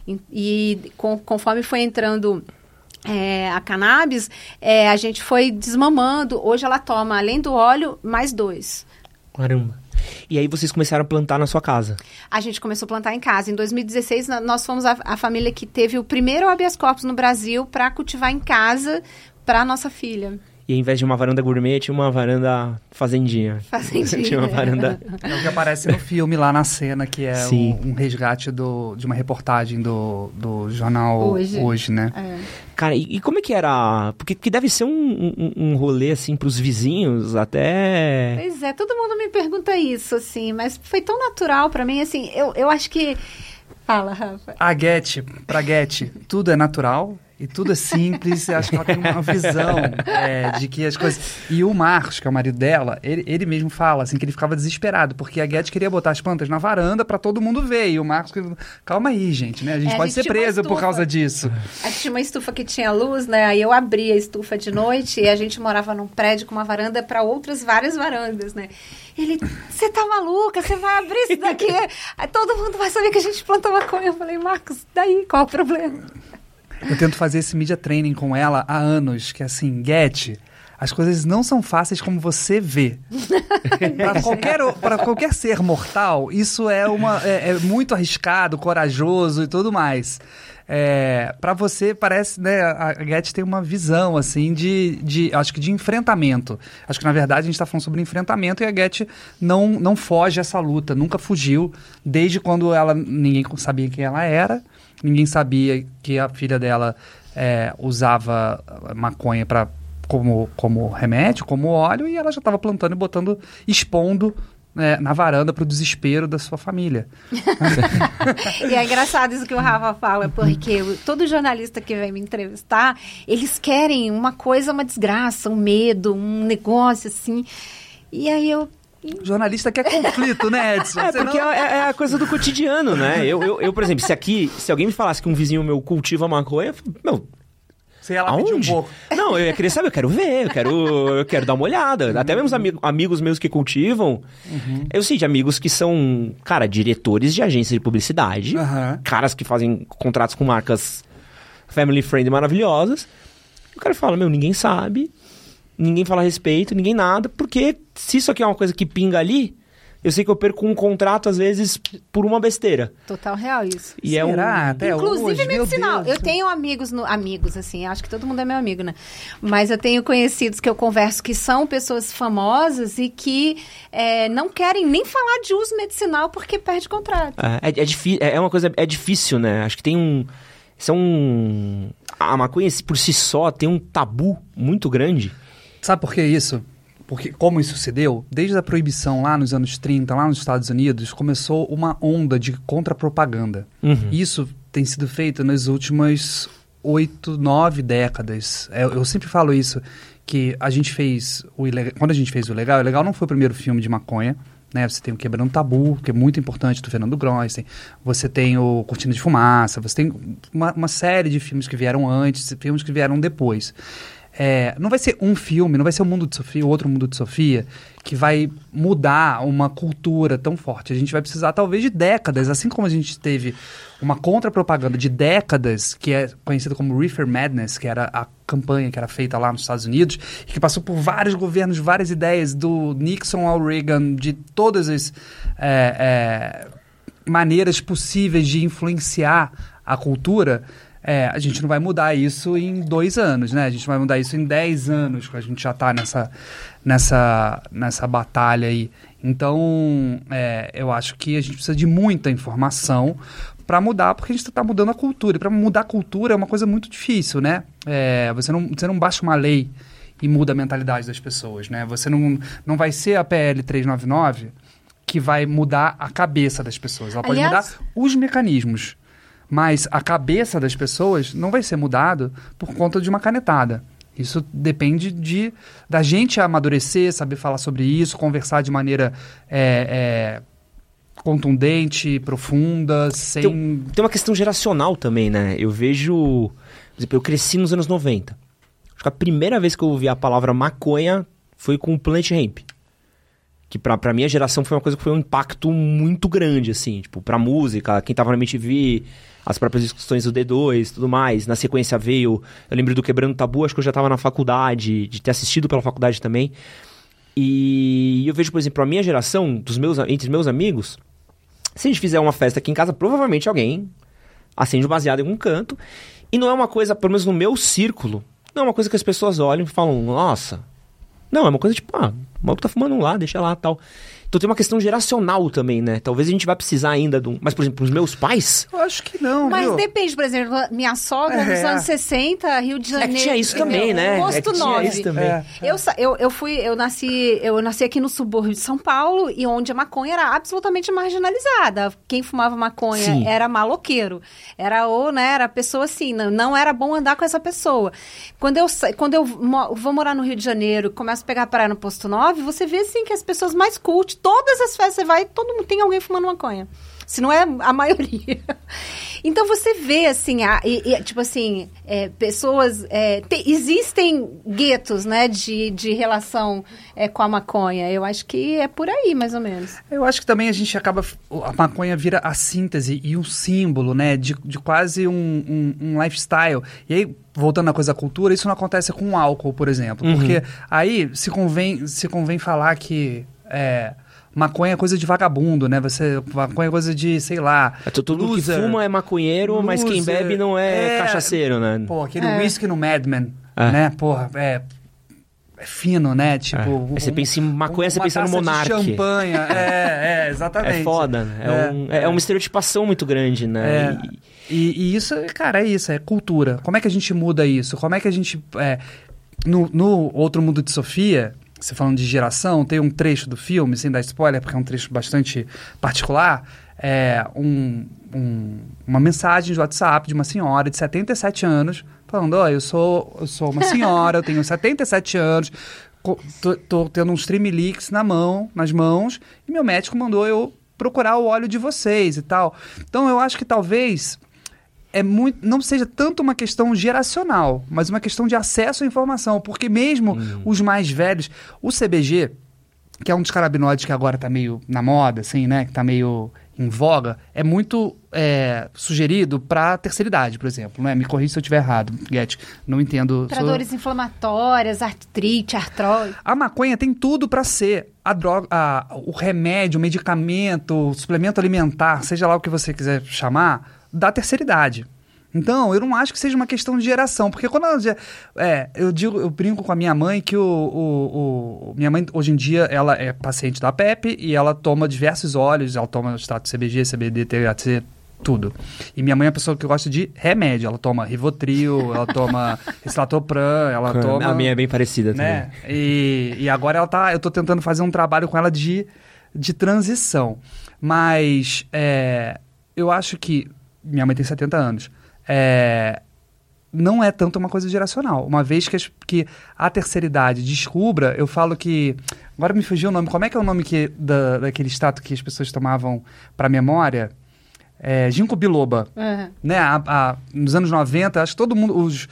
E, com, conforme foi entrando é, a cannabis, é, a gente foi desmamando. Hoje ela toma, além do óleo, mais dois. Caramba. E aí vocês começaram a plantar na sua casa? A gente começou a plantar em casa. Em 2016, nós fomos a, a família que teve o primeiro habeas corpus no Brasil para cultivar em casa para nossa filha. E ao invés de uma varanda gourmet, tinha uma varanda fazendinha. Fazendinha. tinha uma varanda. É o que aparece no filme lá na cena, que é Sim. um, um resgate do, de uma reportagem do, do jornal Hoje. hoje, né? É. Cara, e, e como é que era? Porque que deve ser um, um, um rolê, assim, pros vizinhos, até. Pois é, todo mundo me pergunta isso, assim, mas foi tão natural pra mim, assim, eu, eu acho que... Fala, Rafa. A Get, pra Get, tudo é natural e tudo é simples. Acho que ela tem uma visão é, de que as coisas. E o Marcos, que é o marido dela, ele, ele mesmo fala assim que ele ficava desesperado, porque a Get queria botar as plantas na varanda pra todo mundo ver. E o Marcos, calma aí, gente, né? A gente É, a pode gente ser preso por causa disso. A gente tinha uma estufa que tinha luz, né? Aí eu abria a estufa de noite e a gente morava num prédio com uma varanda para outras várias varandas, né? Ele, você tá maluca? Você vai abrir isso daqui? Todo mundo vai saber que a gente plantou maconha. Eu falei, Marcos, daí qual o problema? Eu tento fazer esse media training com ela há anos, que é assim, Get, as coisas não são fáceis como você vê. para qualquer, pra qualquer ser mortal, isso é, uma, é, é muito arriscado, corajoso e tudo mais. É, para você, parece, né, a a Get tem uma visão, assim, de, de, acho que de enfrentamento. Acho que, na verdade, a gente está falando sobre enfrentamento e a Get não, não foge essa luta, nunca fugiu, desde quando ela, ninguém sabia quem ela era, ninguém sabia que a filha dela é, usava maconha para como, como remédio, como óleo, e ela já estava plantando e botando, expondo né, na varanda para o desespero da sua família. E é engraçado isso que o Rafa fala, porque todo jornalista que vem me entrevistar, eles querem uma coisa, uma desgraça, um medo, um negócio assim. E aí eu. O jornalista quer conflito, né, Edson? É, porque não- é, é a coisa do cotidiano, né? Eu, eu, eu, por exemplo, se aqui, se alguém me falasse que um vizinho meu cultiva maconha, eu falo, meu, Você ia lá pedir um aonde? pouco. Não, eu ia querer saber, eu quero ver, eu quero, eu quero dar uma olhada. Até mesmo os ami- amigos meus que cultivam, eu sei de amigos que são, cara, diretores de agências de publicidade, Aham. caras que fazem contratos com marcas family friendly maravilhosas. E o cara fala, meu, ninguém sabe, ninguém fala a respeito, ninguém nada, porque se isso aqui é uma coisa que pinga ali, eu sei que eu perco um contrato, às vezes, por uma besteira. Total real isso. E é um... Será? Até Inclusive hoje, medicinal. Eu tenho amigos, no- amigos, assim, acho que todo mundo é meu amigo, né? Mas eu tenho conhecidos que eu converso que são pessoas famosas e que é, não querem nem falar de uso medicinal porque perde contrato. É, é, difí- é uma coisa, é difícil, né? Acho que tem um. São. A maconha por si só tem um tabu muito grande. Sabe por que isso? Porque como isso se deu? Desde a proibição lá nos anos 30, lá nos Estados Unidos, começou uma onda de contra-propaganda. Uhum. Isso tem sido feito nas últimas oito, nove décadas. É, Eu, eu sempre falo isso, que a gente fez o ilegal. Quando a gente fez o legal, o legal não foi o primeiro filme de maconha. Né? Você tem o Quebrando Tabu, que é muito importante, do Fernando Grossen. Você tem o Cortina de Fumaça. Você tem uma, uma série de filmes que vieram antes e filmes que vieram depois. É, não vai ser um filme, não vai ser o Mundo de Sofia, o outro Mundo de Sofia, que vai mudar uma cultura tão forte. A gente vai precisar, talvez, de décadas, assim como a gente teve uma contra-propaganda de décadas, que é conhecida como Reefer Madness, que era a campanha que era feita lá nos Estados Unidos, e que passou por vários governos, várias ideias, do Nixon ao Reagan, de todas as é, é, maneiras possíveis de influenciar a cultura. É, a gente não vai mudar isso em dois anos, né? A gente vai mudar isso em dez anos, que a gente já está nessa, nessa, nessa batalha aí. Então, é, eu acho que a gente precisa de muita informação para mudar, porque a gente está mudando a cultura. E para mudar a cultura é uma coisa muito difícil, né? É, você, não, você não baixa uma lei e muda a mentalidade das pessoas, né? Você não, não vai ser a PL 399 que vai mudar a cabeça das pessoas. Ela pode Aliás- mudar os mecanismos. Mas a cabeça das pessoas não vai ser mudado por conta de uma canetada. Isso depende de da gente amadurecer, saber falar sobre isso, conversar de maneira é, é, contundente, profunda, sem. Tem uma questão geracional também, né? Eu vejo. Por exemplo, eu cresci nos anos 90. Acho que a primeira vez que eu ouvi a palavra maconha foi com o Planet Hemp. Que pra, pra minha geração foi uma coisa que foi um impacto muito grande, assim. Tipo, pra música, quem tava na MTV, as próprias discussões do D2 tudo mais. Na sequência veio. Eu lembro do Quebrando Tabu, acho que eu já tava na faculdade, de ter assistido pela faculdade também. E eu vejo, por exemplo, a minha geração, dos meus, entre meus amigos, se a gente fizer uma festa aqui em casa, provavelmente alguém acende um baseado em algum canto. E não é uma coisa, pelo menos no meu círculo, não é uma coisa que as pessoas olham e falam, nossa. Não, é uma coisa tipo, ah, o maluco tá fumando lá, deixa lá tal. Então tem uma questão geracional também, né? Talvez a gente vá precisar ainda de um. Mas, por exemplo, os meus pais. Eu acho que não, Mas viu? depende, por exemplo, minha sogra É. nos anos 60, Rio de É Janeiro. que tinha isso também, né? É Posto tinha 9. isso também. É. Eu, eu, eu fui, eu nasci, eu nasci aqui no subúrbio de São Paulo e onde a maconha era absolutamente marginalizada. Quem fumava maconha Sim. era maloqueiro. Era ou, né, era pessoa assim, não, não era bom andar com essa pessoa. Quando eu, quando eu vou morar no Rio de Janeiro, começo a pegar praia no posto 9, você vê assim que as pessoas mais cult, todas as festas você vai, todo mundo tem alguém fumando maconha. Se não é a maioria. Então você vê, assim, a- e- e, tipo assim, é, pessoas. é, te- existem guetos, né, de, de relação é, com a maconha. Eu acho que é por aí, mais ou menos. Eu acho que também a gente acaba. A maconha vira a síntese e um símbolo, né? De, de quase um, um, um lifestyle. E aí, voltando à coisa da cultura, isso não acontece com o álcool, por exemplo. Uhum. Porque aí se convém, se convém falar que. É, maconha é coisa de vagabundo, né? Você, maconha é coisa de, sei lá. É, todo mundo que loser. fuma é maconheiro, mas quem Loser. bebe não é, É. cachaceiro, né? Pô, aquele É. whisky no Mad Men, É. né? Porra, é, é fino, né? Tipo, É. Aí você pensa em maconha, você pensa no taça de Monark. champanhe. É, é, exatamente. É foda, né? É, É, um- é uma estereotipação muito grande, né? É. E- E, e isso, cara, é isso, é cultura. Como é que a gente muda isso? Como é que a gente. é, no, no Outro Mundo de Sofia, você falando de geração, tem um trecho do filme, sem dar spoiler, porque é um trecho bastante particular. É um, um- uma mensagem de WhatsApp de uma senhora de 77 anos, falando: Ó, eu sou, eu sou uma senhora, eu tenho 77 anos, tô, tô tendo uns Trimilix na mão, nas mãos, e meu médico mandou eu procurar o óleo de vocês e tal. Então eu acho que talvez é muito, não seja tanto uma questão geracional, mas uma questão de acesso à informação, porque mesmo os mais velhos, o CBG, que é um dos canabinoides que agora está meio na moda, assim, né, que está meio em voga, é muito é, sugerido para terceira idade, por exemplo, né? Me corrija se eu estiver errado, Guete, não entendo. Para sou- dores inflamatórias, artrite, artrose. a maconha tem tudo para ser a droga, a- o remédio, o medicamento, o suplemento alimentar, seja lá o que você quiser chamar, da terceira idade. Então, eu não acho que seja uma questão de geração, porque quando ela, já- é, eu digo, eu brinco com a minha mãe que o, o- o- minha mãe hoje em dia ela é paciente da PEP e ela toma diversos óleos, ela toma extrato CBG, CBD, THC, tudo. E minha mãe é uma pessoa que gosta de remédio, ela toma Rivotril, ela toma Eslatopram, ela toma A minha é bem parecida também. né? E, e agora ela tá. Eu tô tentando fazer um trabalho com ela de, de transição. Mas é, eu acho que. Minha mãe tem 70 anos. É, não é tanto uma coisa geracional. Uma vez que, as- que a terceira idade descubra, eu falo que. Agora me fugiu o nome. Como é que é o nome que, da, daquele extrato que as pessoas tomavam para memória? É, ginkgo biloba Uhum. né, a- a- nos anos 90, acho que todo mundo, os,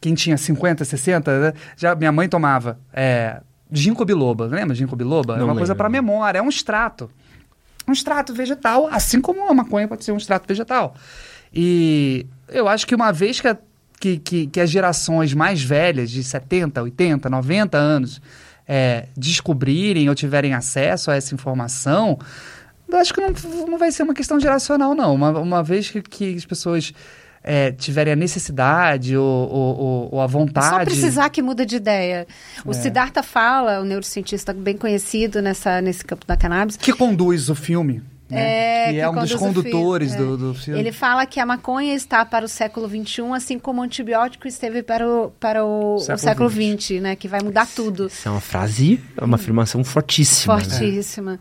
quem tinha 50, 60, né, já minha mãe tomava é, ginkgo biloba, lembra ginkgo biloba? é Não uma coisa lembro. para memória, é um extrato. Um extrato vegetal, assim como a maconha pode ser um extrato vegetal. E eu acho que uma vez que, a- que, que, que as gerações mais velhas, de 70, 80, 90 anos, é, descobrirem ou tiverem acesso a essa informação, eu acho que não, não vai ser uma questão geracional, não. Uma, uma vez que, que as pessoas é, tiverem a necessidade ou, ou, ou- a É vontade. só precisar que muda de ideia. O É. Siddhartha fala, o neurocientista bem conhecido nessa, nesse campo da cannabis, Que conduz o filme. Né? É, que que é um dos conduz o filme, condutores é. do, do filme. Ele fala que a maconha está para o século XXI, assim como o antibiótico esteve para o, para o, o século, Século XX, né? Que vai mudar tudo. Isso é uma frase, é uma afirmação fortíssima. né?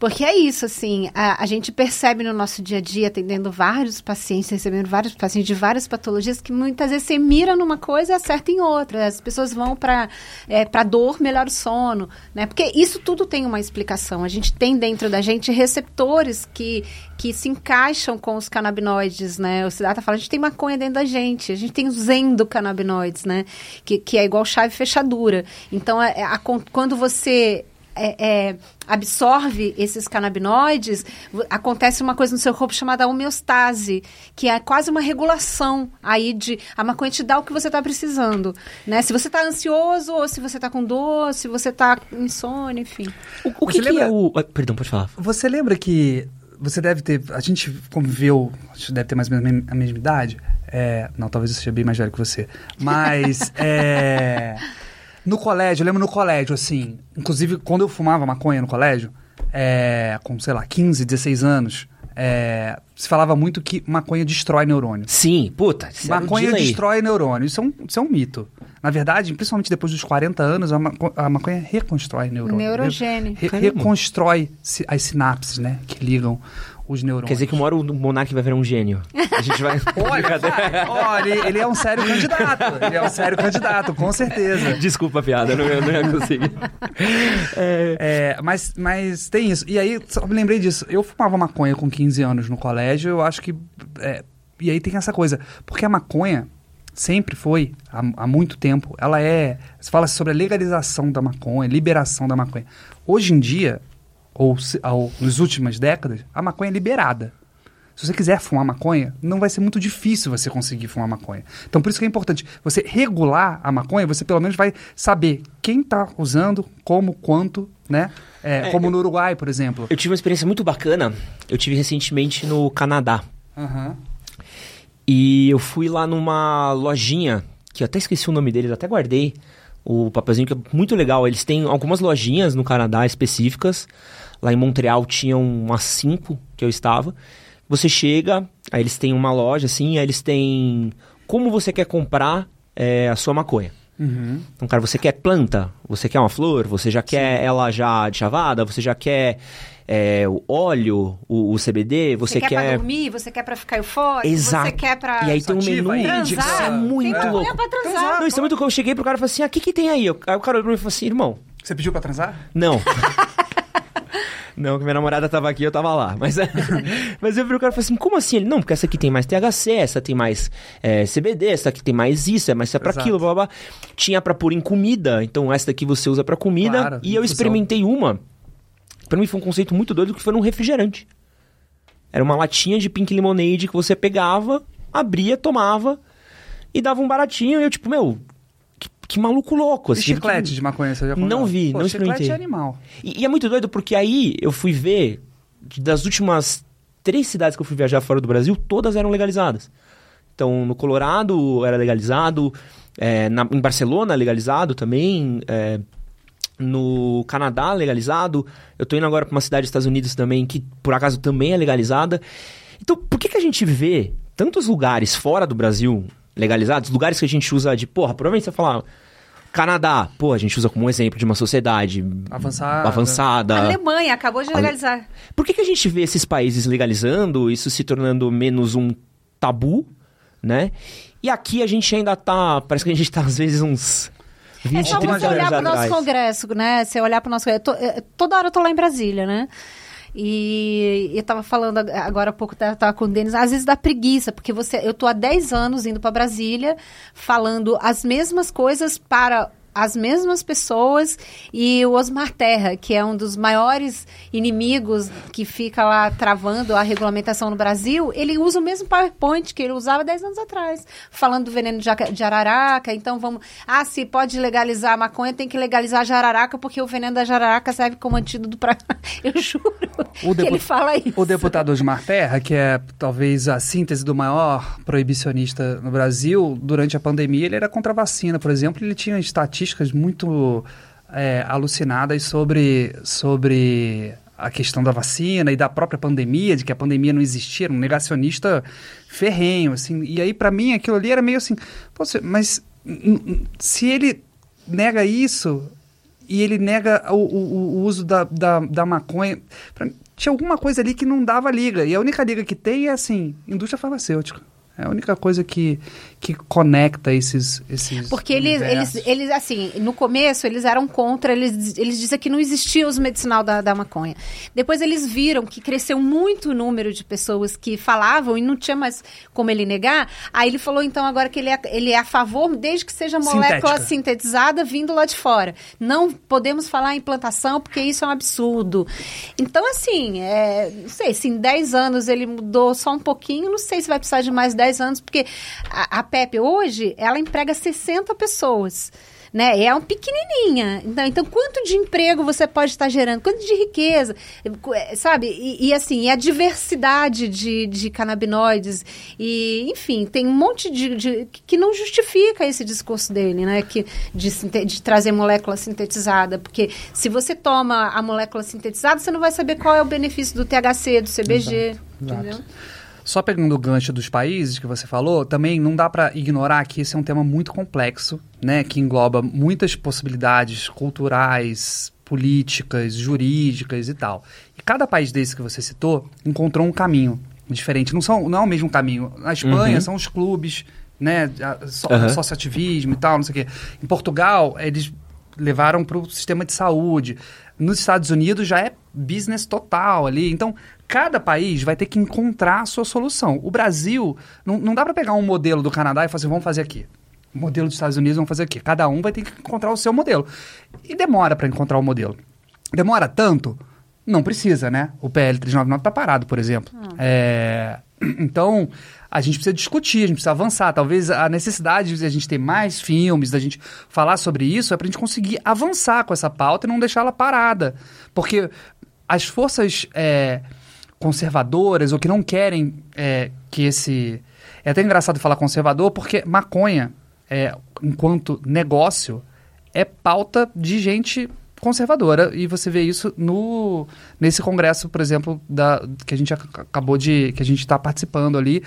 Porque é isso, assim, a, a gente percebe no nosso dia a dia, atendendo vários pacientes, recebendo vários pacientes de várias patologias, que muitas vezes você mira numa coisa e acerta em outra. As pessoas vão para é, para dor, melhora o sono, né? Porque isso tudo tem uma explicação. A gente tem dentro da gente receptores que, que se encaixam com os canabinoides, né? O Siddhartha fala, a gente tem maconha dentro da gente, a gente tem os endocannabinoides, né? Que, que é igual chave fechadura. Então, é, é a quando você é, é, absorve esses canabinoides, acontece uma coisa no seu corpo chamada homeostase, que é quase uma regulação aí de a maconha te dá o que você está precisando, né? Se você está ansioso ou se você está com dor, se você está com insônia, enfim. O, o que, Você que lembra- é o. ah, Perdão, pode falar. Você lembra que você deve ter. A gente conviveu, acho que deve ter mais ou menos a mesma idade. É, não, talvez eu seja bem mais velho que você. Mas, é, no colégio, eu lembro no colégio, assim, inclusive quando eu fumava maconha no colégio, é, com, sei lá, 15, 16 anos, é, se falava muito que maconha destrói neurônio. Sim, puta. o Maconha destrói neurônio. Isso é, um, isso é um mito. Na verdade, principalmente depois dos 40 anos, a, maco- a maconha reconstrói neurônio. Neurogênio. Re- reconstrói si- as sinapses, né? Que ligam os neurônios. Quer dizer que uma hora o Monark vai virar um gênio. A gente vai. Olha. Olha, ele, ele é um sério candidato. Ele é um sério candidato, com certeza. Desculpa a piada, não, eu não ia conseguir. É, É, mas, mas tem isso. E aí, só me lembrei disso. Eu fumava maconha com 15 anos no colégio, eu acho que. é, e aí tem essa coisa. Porque a maconha sempre foi, há, há muito tempo, ela é. Se fala sobre a legalização da maconha, liberação da maconha. Hoje em dia, ou, ou nas últimas décadas, a maconha é liberada. Se você quiser fumar maconha, não vai ser muito difícil você conseguir fumar maconha. Então, por isso que é importante você regular a maconha, você pelo menos vai saber quem está usando, como, quanto, né? É, É, como eu- no Uruguai, por exemplo. eu tive uma experiência muito bacana. Eu tive recentemente no Canadá. Aham. E eu fui lá numa lojinha, que eu até esqueci o nome deles, até guardei o papelzinho, que é muito legal. Eles têm algumas lojinhas no Canadá específicas. Lá em Montreal tinham umas cinco que eu estava. Você chega, aí eles têm uma loja assim, aí eles têm como você quer comprar é, a sua maconha. Uhum. Então, cara, você quer planta? Você quer uma flor? Você já quer ela já de chavada? Você já quer é, o óleo, o, o CBD? Você, Você, quer, pra dormir, você quer pra ficar eufórico, Exato. você quer pra... E aí tem um menu. Isso é muito Tem louco. maconha pra transar. Não, isso é muito louco. Eu cheguei pro cara e falei assim: ah, o que, que tem aí? Aí o cara olhou pra mim e falou assim: irmão, Você pediu pra transar? não. Não, que minha namorada tava aqui, eu tava lá. Mas, mas eu vi o cara e falei assim, como assim? Ele, não, porque essa aqui tem mais THC, essa tem mais é, CBD, essa aqui tem mais isso, é mais isso é pra Exato. aquilo, blá, blá, blá. Tinha pra pôr em comida, então essa daqui você usa pra comida. Claro, e eu experimentei uma, pra mim foi um conceito muito doido, que foi num refrigerante. Era uma latinha de Pink Lemonade que você pegava, abria, tomava e dava um baratinho. E eu tipo, meu, que, maluco louco. E assim, chiclete que- de maconha, você já comeu? Não vi, Pô, não chiclete experimentei. é animal. E, e é muito doido porque aí eu fui ver, das últimas três cidades que eu fui viajar fora do Brasil, todas eram legalizadas. Então, no Colorado era legalizado, é, na- em Barcelona legalizado também, é, no Canadá legalizado. Eu tô indo agora pra uma cidade dos Estados Unidos também, que por acaso também é legalizada. Então, por que, que a gente vê tantos lugares fora do Brasil legalizados, lugares que a gente usa de, porra, provavelmente você vai falar, Canadá, pô, a gente usa como exemplo de uma sociedade Avançada. avançada. A Alemanha acabou de legalizar. Por que, que a gente vê esses países legalizando, isso se tornando menos um tabu, né? E aqui a gente ainda tá, parece que a gente tá às vezes uns 20, É só 30 você olhar anos para o nosso congresso, né? Você olhar para o nosso Toda hora eu tô lá em Brasília, né? E eu tava falando ag- agora há pouco, tava tava com o Denis, às vezes dá preguiça, porque você, eu tô há 10 anos indo para Brasília, falando as mesmas coisas para as mesmas pessoas e o Osmar Terra, que é um dos maiores inimigos que fica lá travando a regulamentação no Brasil, ele usa o mesmo PowerPoint que ele usava 10 anos atrás, falando do veneno de jararaca, então vamos... Ah, se pode legalizar a maconha, tem que legalizar a jararaca, porque o veneno da jararaca serve como antídoto para... Eu juro O que ele fala isso. O deputado Osmar Terra, que é talvez a síntese do maior proibicionista no Brasil, durante a pandemia ele era contra a vacina, por exemplo, ele tinha estatísticas muito é, alucinadas sobre, sobre a questão da vacina e da própria pandemia, de que a pandemia não existia, um negacionista ferrenho, assim. E aí, para mim, aquilo ali era meio assim, "Pô, você- mas se ele nega isso e ele nega o, o- o uso da, da, da maconha. Pra tinha alguma coisa ali que não dava liga. E a única liga que tem é assim, indústria farmacêutica. É a única coisa que, que conecta esses, esses Porque eles, universos. eles, eles, assim, no começo eles eram contra, eles, eles diziam que não existia uso medicinal da, da maconha. Depois eles viram que cresceu muito o número de pessoas que falavam e não tinha mais como ele negar. Aí ele falou, então, agora que ele é, ele é a favor, desde que seja molécula Sintética. sintetizada vindo lá de fora. Não podemos falar em plantação, porque isso é um absurdo. Então, assim, é, não sei, se em 10 anos ele mudou só um pouquinho, não sei se vai precisar de mais 10 anos, porque a, a Pepe hoje, ela emprega 60 pessoas. né? É um pequenininha. Então, então, quanto de emprego você pode estar gerando? Quanto de riqueza? Sabe? E, e assim, e a diversidade de, de canabinoides. E, enfim, tem um monte de, de, que não justifica esse discurso dele, né? Que, de, de trazer molécula sintetizada. Porque se você toma a molécula sintetizada, você não vai saber qual é o benefício do THC, do CBG. Exato, entendeu? Exato. Só pegando o gancho dos países que você falou, também não dá para ignorar que esse é um tema muito complexo, né, que engloba muitas possibilidades culturais, políticas, jurídicas e tal. E cada país desse que você citou encontrou um caminho diferente. Não, são, não é o mesmo caminho. Na Espanha uhum. são os clubes, né, so, uhum. associativismo e tal, não sei o quê. Em Portugal, eles levaram para o sistema de saúde. Nos Estados Unidos já é business total ali. Então, cada país vai ter que encontrar a sua solução. O Brasil, não, não dá para pegar um modelo do Canadá e falar assim, vamos fazer aqui. O modelo dos Estados Unidos, vamos fazer aqui. Cada um vai ter que encontrar o seu modelo. E demora para encontrar o modelo. Demora tanto? Não precisa, né? O PL 399 está parado, por exemplo. Ah. É... Então, a gente precisa discutir, a gente precisa avançar. Talvez a necessidade de a gente ter mais filmes, da gente falar sobre isso, é para a gente conseguir avançar com essa pauta e não deixá-la parada. Porque as forças... É conservadoras ou que não querem é, que esse. É até engraçado falar conservador porque maconha, é, enquanto negócio, é pauta de gente conservadora e você vê isso no nesse congresso, por exemplo, da que a gente acabou de que a gente está participando ali.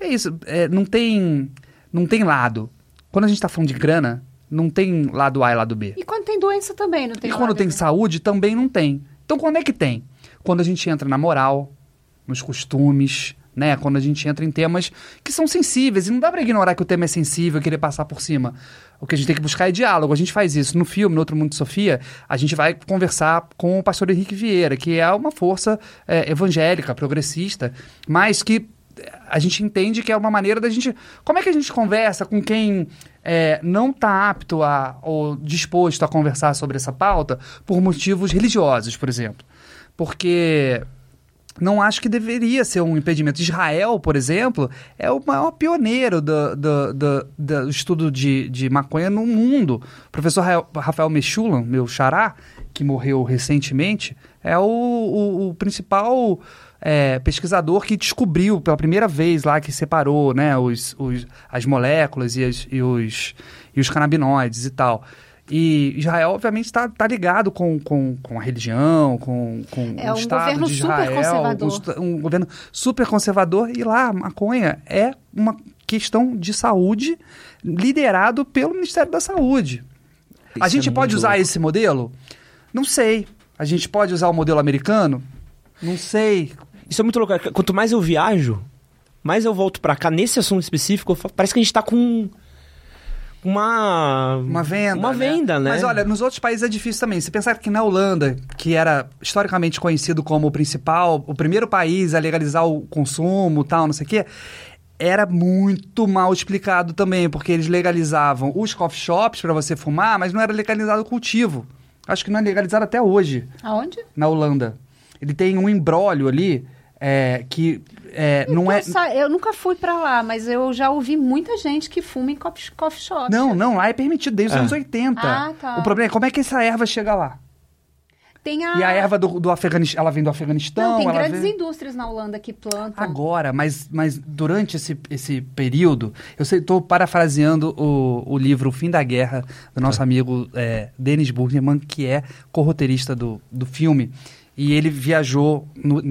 É isso, é, não tem não tem lado. Quando a gente está falando de grana, não tem lado A e lado B. E quando tem doença também, não tem. E quando tem saúde também não tem. Então quando é que tem? Quando a gente entra na moral, nos costumes, né? Quando a gente entra em temas que são sensíveis. E não dá para ignorar que o tema é sensível e querer passar por cima. O que a gente tem que buscar é diálogo. A gente faz isso. No filme, no Outro Mundo de Sofia, a gente vai conversar com o pastor Henrique Vieira, que é uma força é, evangélica, progressista, mas que a gente entende que é uma maneira da gente. Como é que a gente conversa com quem é, não está apto a, ou disposto a conversar sobre essa pauta por motivos religiosos, por exemplo? Porque não acho que deveria ser um impedimento. Israel, por exemplo, é o maior pioneiro do, do, do, do estudo de, de maconha no mundo. O professor Rafael Mechulam, meu xará, que morreu recentemente, é o, o, o principal é, pesquisador que descobriu pela primeira vez lá, que separou né, os, os, as moléculas e, as, e, os, e os canabinoides e tal. E Israel, obviamente, está tá ligado com, com, com a religião, com, com é o um Estado de Israel. Um, um, governo super conservador. E lá, a maconha é uma questão de saúde liderado pelo Ministério da Saúde. Isso a gente é pode usar louco. esse modelo? Não sei. A gente pode usar o modelo americano? Não sei. Isso é muito louco. Quanto mais eu viajo, mais eu volto para cá. Nesse assunto específico, parece que a gente está com uma uma venda, uma né? venda, né? Mas olha, nos outros países é difícil também. Se pensar que na Holanda, que era historicamente conhecido como o principal, o primeiro país a legalizar o consumo, tal, não sei o quê, era muito mal explicado também, porque eles legalizavam os coffee shops para você fumar, mas não era legalizado o cultivo. Acho que não é legalizado até hoje. Aonde? Na Holanda. Ele tem um embrólio ali é, que é, não é. Eu nunca fui para lá, mas eu já ouvi muita gente que fuma em coffee, coffee shop. Não, não, lá é permitido desde os é. anos 80. Ah, tá. O problema é como é que essa erva chega lá? Tem a... E a erva do, do Afeganistão, ela vem do Afeganistão. Não, tem grandes vem... indústrias na Holanda que plantam. Agora, mas, mas durante esse, esse período, eu estou parafraseando o, o livro O Fim da Guerra, do nosso tá. amigo é, Dennis Burgerman, que é corroteirista do, do filme. E ele viajou,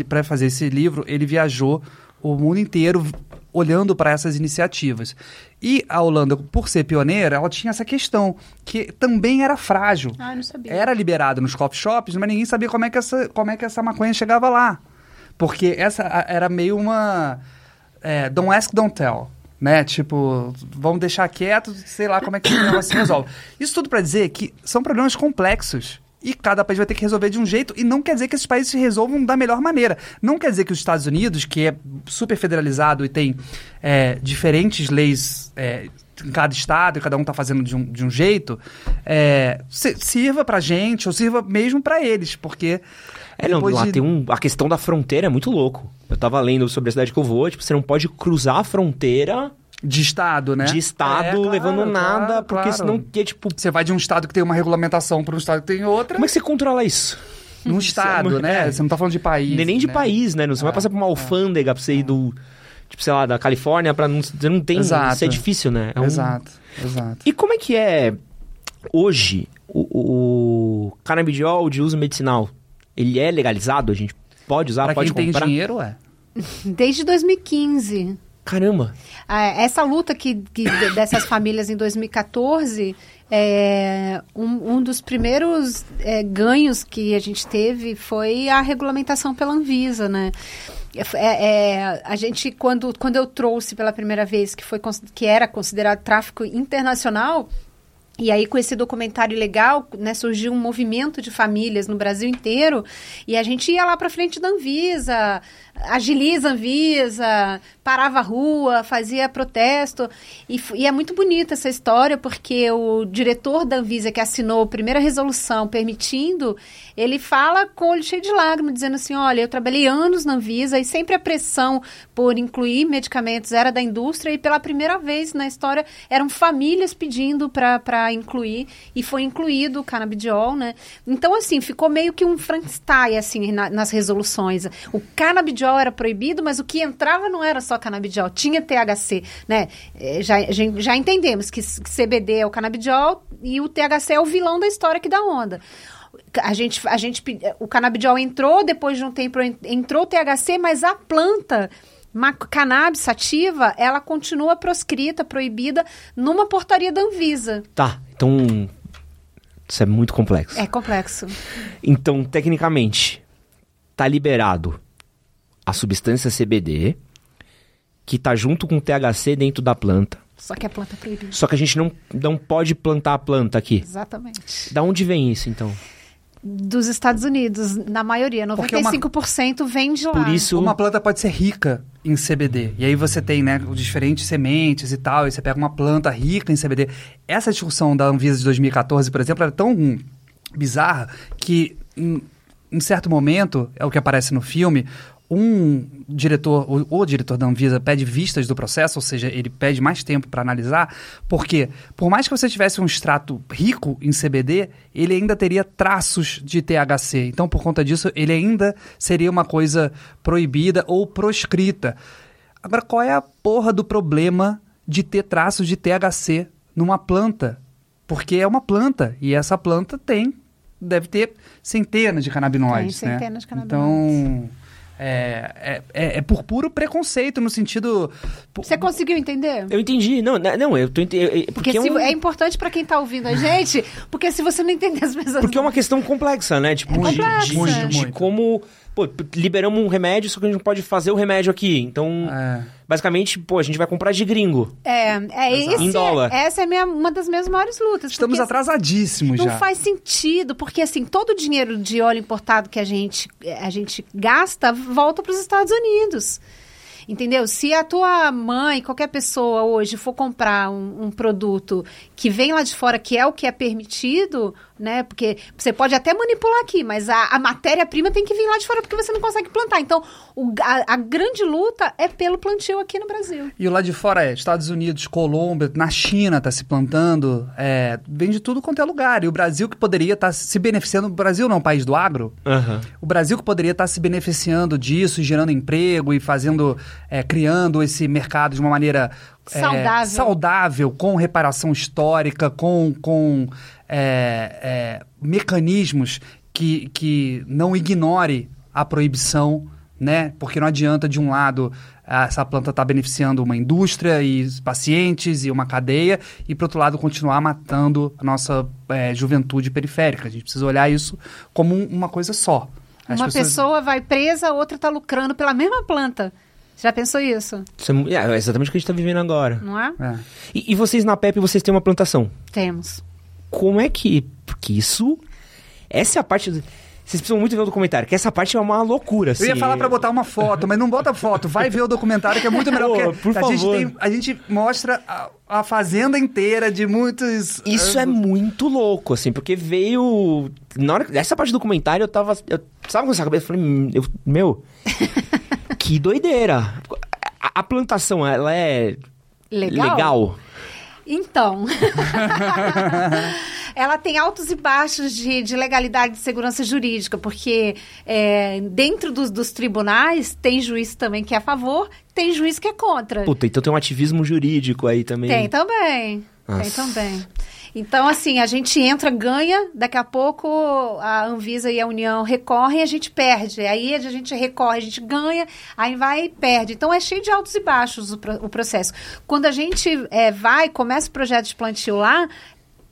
para fazer esse livro, ele viajou o mundo inteiro olhando para essas iniciativas. E a Holanda, por ser pioneira, ela tinha essa questão, que também era frágil. Ah, não sabia. Era liberado nos coffee shops, mas ninguém sabia como é que essa, como é que essa maconha chegava lá. Porque essa era meio uma... É, don't ask, don't tell. Né? Tipo, vamos deixar quieto, sei lá como é que ela se resolve. Isso tudo para dizer que são problemas complexos e cada país vai ter que resolver de um jeito, e não quer dizer que esses países se resolvam da melhor maneira. Não quer dizer que os Estados Unidos, que é super federalizado e tem é, diferentes leis é, em cada estado, e cada um está fazendo de um, de um jeito, é, sirva para gente, ou sirva mesmo para eles, porque... É, não, lá de... tem um, a questão da fronteira é muito louco. Eu estava lendo sobre a cidade que eu vou, tipo, você não pode cruzar a fronteira De estado, né? de estado É, claro, levando nada, claro, porque claro. senão que é tipo. Você vai de um estado que tem uma regulamentação para um estado que tem outra. Como é que você controla isso? Num estado, né? É. Você não tá falando de país. Nem, nem de né? país, né? Você vai passar por uma alfândega pra você ir do. Tipo, sei lá, da Califórnia pra não. Você não tem. Exato. Isso é difícil, né? É um- Exato, exato. E como é que é hoje o, o canabidiol de uso medicinal? Ele é legalizado? A gente pode usar, Pra pode quem comprar? tem dinheiro, é. Desde 2015. Caramba! Ah, Essa luta que, que de- dessas famílias em 2014, é, um, um dos primeiros é, ganhos que a gente teve foi a regulamentação pela Anvisa, né? É, é, a gente, quando, quando eu trouxe pela primeira vez que, foi, que era considerado tráfico internacional, e aí, com esse documentário legal, né, surgiu um movimento de famílias no Brasil inteiro, e a gente ia lá para frente da Anvisa, agiliza a Anvisa, parava a rua, fazia protesto, e, e é muito bonita essa história, porque o diretor da Anvisa, que assinou a primeira resolução permitindo, ele fala com o olho cheio de lágrimas, dizendo assim, olha, eu trabalhei anos na Anvisa, e sempre a pressão por incluir medicamentos era da indústria, e pela primeira vez na história eram famílias pedindo para incluir, e foi incluído o canabidiol, né? Então, assim, ficou meio que um Frankenstein, assim, na- nas resoluções. O canabidiol era proibido, mas o que entrava não era só canabidiol, tinha THC, né? Eh, Já, já, entendemos que CBD é o canabidiol e o THC é o vilão da história que dá onda. A gente, a gente, o canabidiol entrou, depois de um tempo en- entrou o THC, mas a planta cannabis sativa, ela continua proscrita, proibida numa portaria da Anvisa. Tá, então. Isso é muito complexo. É complexo. Então, tecnicamente, tá liberado a substância CBD, que tá junto com o THC dentro da planta. Só que a planta é proibida. Só que a gente não, não pode plantar a planta aqui. Exatamente. Da onde vem isso, então? Dos Estados Unidos, na maioria, Porque é uma- 95% vem de lá. Por isso. Uma planta pode ser rica em CBD. E aí você tem, né, os diferentes sementes e tal, e você pega uma planta rica em CBD. Essa discussão da Anvisa de 2014, por exemplo, era tão bizarra que em, em certo momento, é o que aparece no filme, um diretor, o, o diretor da Anvisa pede vistas do processo, ou seja, ele pede mais tempo para analisar, porque por mais que você tivesse um extrato rico em CBD, ele ainda teria traços de THC. Então, por conta disso, ele ainda seria uma coisa proibida ou proscrita. Agora, qual é a porra do problema de ter traços de THC numa planta? Porque é uma planta e essa planta tem, deve ter centenas de canabinoides. Tem né? centenas de canabinoides. Então, é, é, é- é por puro preconceito no sentido. Você conseguiu entender? Eu entendi. Não, né, não, eu tô entendendo. Porque, Porque, é, um- é importante para quem tá ouvindo a gente, porque se você não entender as pessoas. porque é uma questão complexa, né? Tipo, de, complexa. de- muito, de muito. como. Pô, liberamos um remédio, só que a gente não pode fazer o remédio aqui. Então, É. basicamente, pô, a gente vai comprar de gringo. É, é esse, Em dólar. essa é minha, uma das minhas maiores lutas. Estamos porque, atrasadíssimos Não já. faz sentido, porque assim, todo o dinheiro de óleo importado que a gente, a gente gasta volta para os Estados Unidos. Entendeu? Se a tua mãe, qualquer pessoa hoje for comprar um, um produto que vem lá de fora, que é o que é permitido, né? Porque você pode até manipular aqui, mas a, a matéria-prima tem que vir lá de fora porque você não consegue plantar. Então, o- a, a grande luta é pelo plantio aqui no Brasil. E o lá de fora é Estados Unidos, Colômbia, na China está se plantando, é, vem de tudo quanto é lugar. E o Brasil que poderia estar se beneficiando, o Brasil não é um país do agro, Aham. o Brasil que poderia estar se beneficiando disso, gerando emprego e fazendo, é, criando esse mercado de uma maneira é, Saudável. saudável, com reparação histórica, com, com é, é, mecanismos que, que não ignore a proibição, né? Porque não adianta, de um lado, essa planta estar beneficiando uma indústria e os pacientes e uma cadeia, e, por outro lado, continuar matando a nossa é, juventude periférica. A gente precisa olhar isso como um- uma coisa só. As Uma pessoas- pessoa vai presa, a outra está lucrando pela mesma planta. Já pensou isso? Isso é, mu- é exatamente o que a gente tá vivendo agora. Não é? É. E, e vocês na PEP, vocês têm uma plantação. Temos. Como é que. Porque isso. Essa é a parte. do- Vocês precisam muito ver o documentário, que essa parte é uma loucura. Eu ia assim. falar pra botar uma foto, mas não bota foto. Vai ver o documentário que é muito melhor. Pô, porque por a, gente favor. tem- a gente mostra a, a fazenda inteira de muitos. Isso é muito louco, assim, porque veio. Na hora dessa parte do documentário, eu tava. Eu sabe com essa cabeça? Eu falei, "Hum, eu- meu, que doideira. A, a plantação, ela é. Legal? legal? Então. ela tem altos e baixos de, de legalidade e segurança jurídica, porque é, dentro dos, dos, tribunais tem juiz também que é a favor, tem juiz que é contra. Puta, então tem um ativismo jurídico aí também. Tem também. Nossa. Tem também. Então, assim, a gente entra, ganha, daqui a pouco a Anvisa e a União recorrem a gente perde. Aí a gente recorre, a gente ganha, aí vai e perde. Então, é cheio de altos e baixos o, o processo. Quando a gente é, vai, começa o projeto de plantio lá,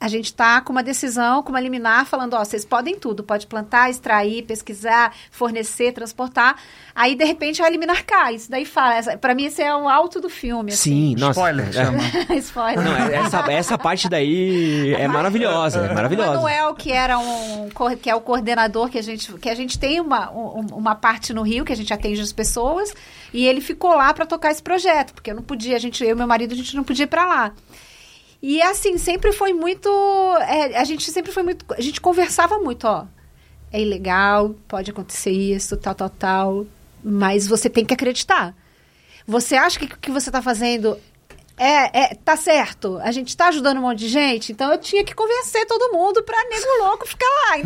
a gente está com uma decisão, com uma liminar, falando, ó, vocês podem tudo, pode plantar, extrair, pesquisar, fornecer, transportar. Aí, de repente, a liminar cai. Isso daí fala. Para mim, esse é o alto do filme. Assim. Sim, nossa. Spoiler, é. chama. Spoiler. Não, é, essa, essa parte daí é maravilhosa, é maravilhosa. O Manuel, que era um, que é o coordenador, que a gente, que a gente tem uma, uma parte no Rio, que a gente atende as pessoas, e ele ficou lá para tocar esse projeto, porque eu não podia, a gente, eu e meu marido, a gente não podia ir para lá. E assim, sempre foi muito. É, a gente sempre foi muito. A gente conversava muito, ó. É ilegal, pode acontecer isso, tal, tal, tal. Mas você tem que acreditar. Você acha que o que você está fazendo é, é, tá certo, a gente tá ajudando um monte de gente, então eu tinha que convencer todo mundo pra nego louco ficar lá.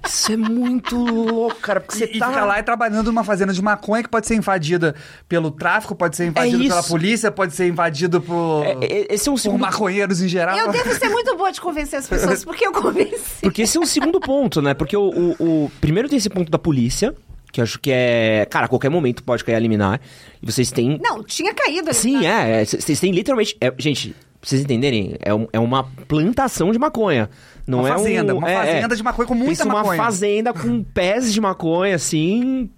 Isso é muito louco, cara, porque você e, tá... E ficar lá e trabalhando numa fazenda de maconha que pode ser invadida pelo tráfico, pode ser invadido é pela polícia, pode ser invadido por, é, é esse é um segundo... por maconheiros em geral. Eu devo ser muito boa de convencer as pessoas, porque eu convenci. Porque esse é um segundo ponto, né? Porque o, o, o primeiro tem esse ponto da polícia, que eu acho que é. Cara, a qualquer momento pode cair a liminar. E vocês têm. Não, tinha caído ali. Sim, é. Vocês têm literalmente. É, gente, pra vocês entenderem, é, um, é uma plantação de maconha. Não uma é fazenda, um, uma é, fazenda de maconha com muita maconha. uma fazenda com pés de maconha, assim.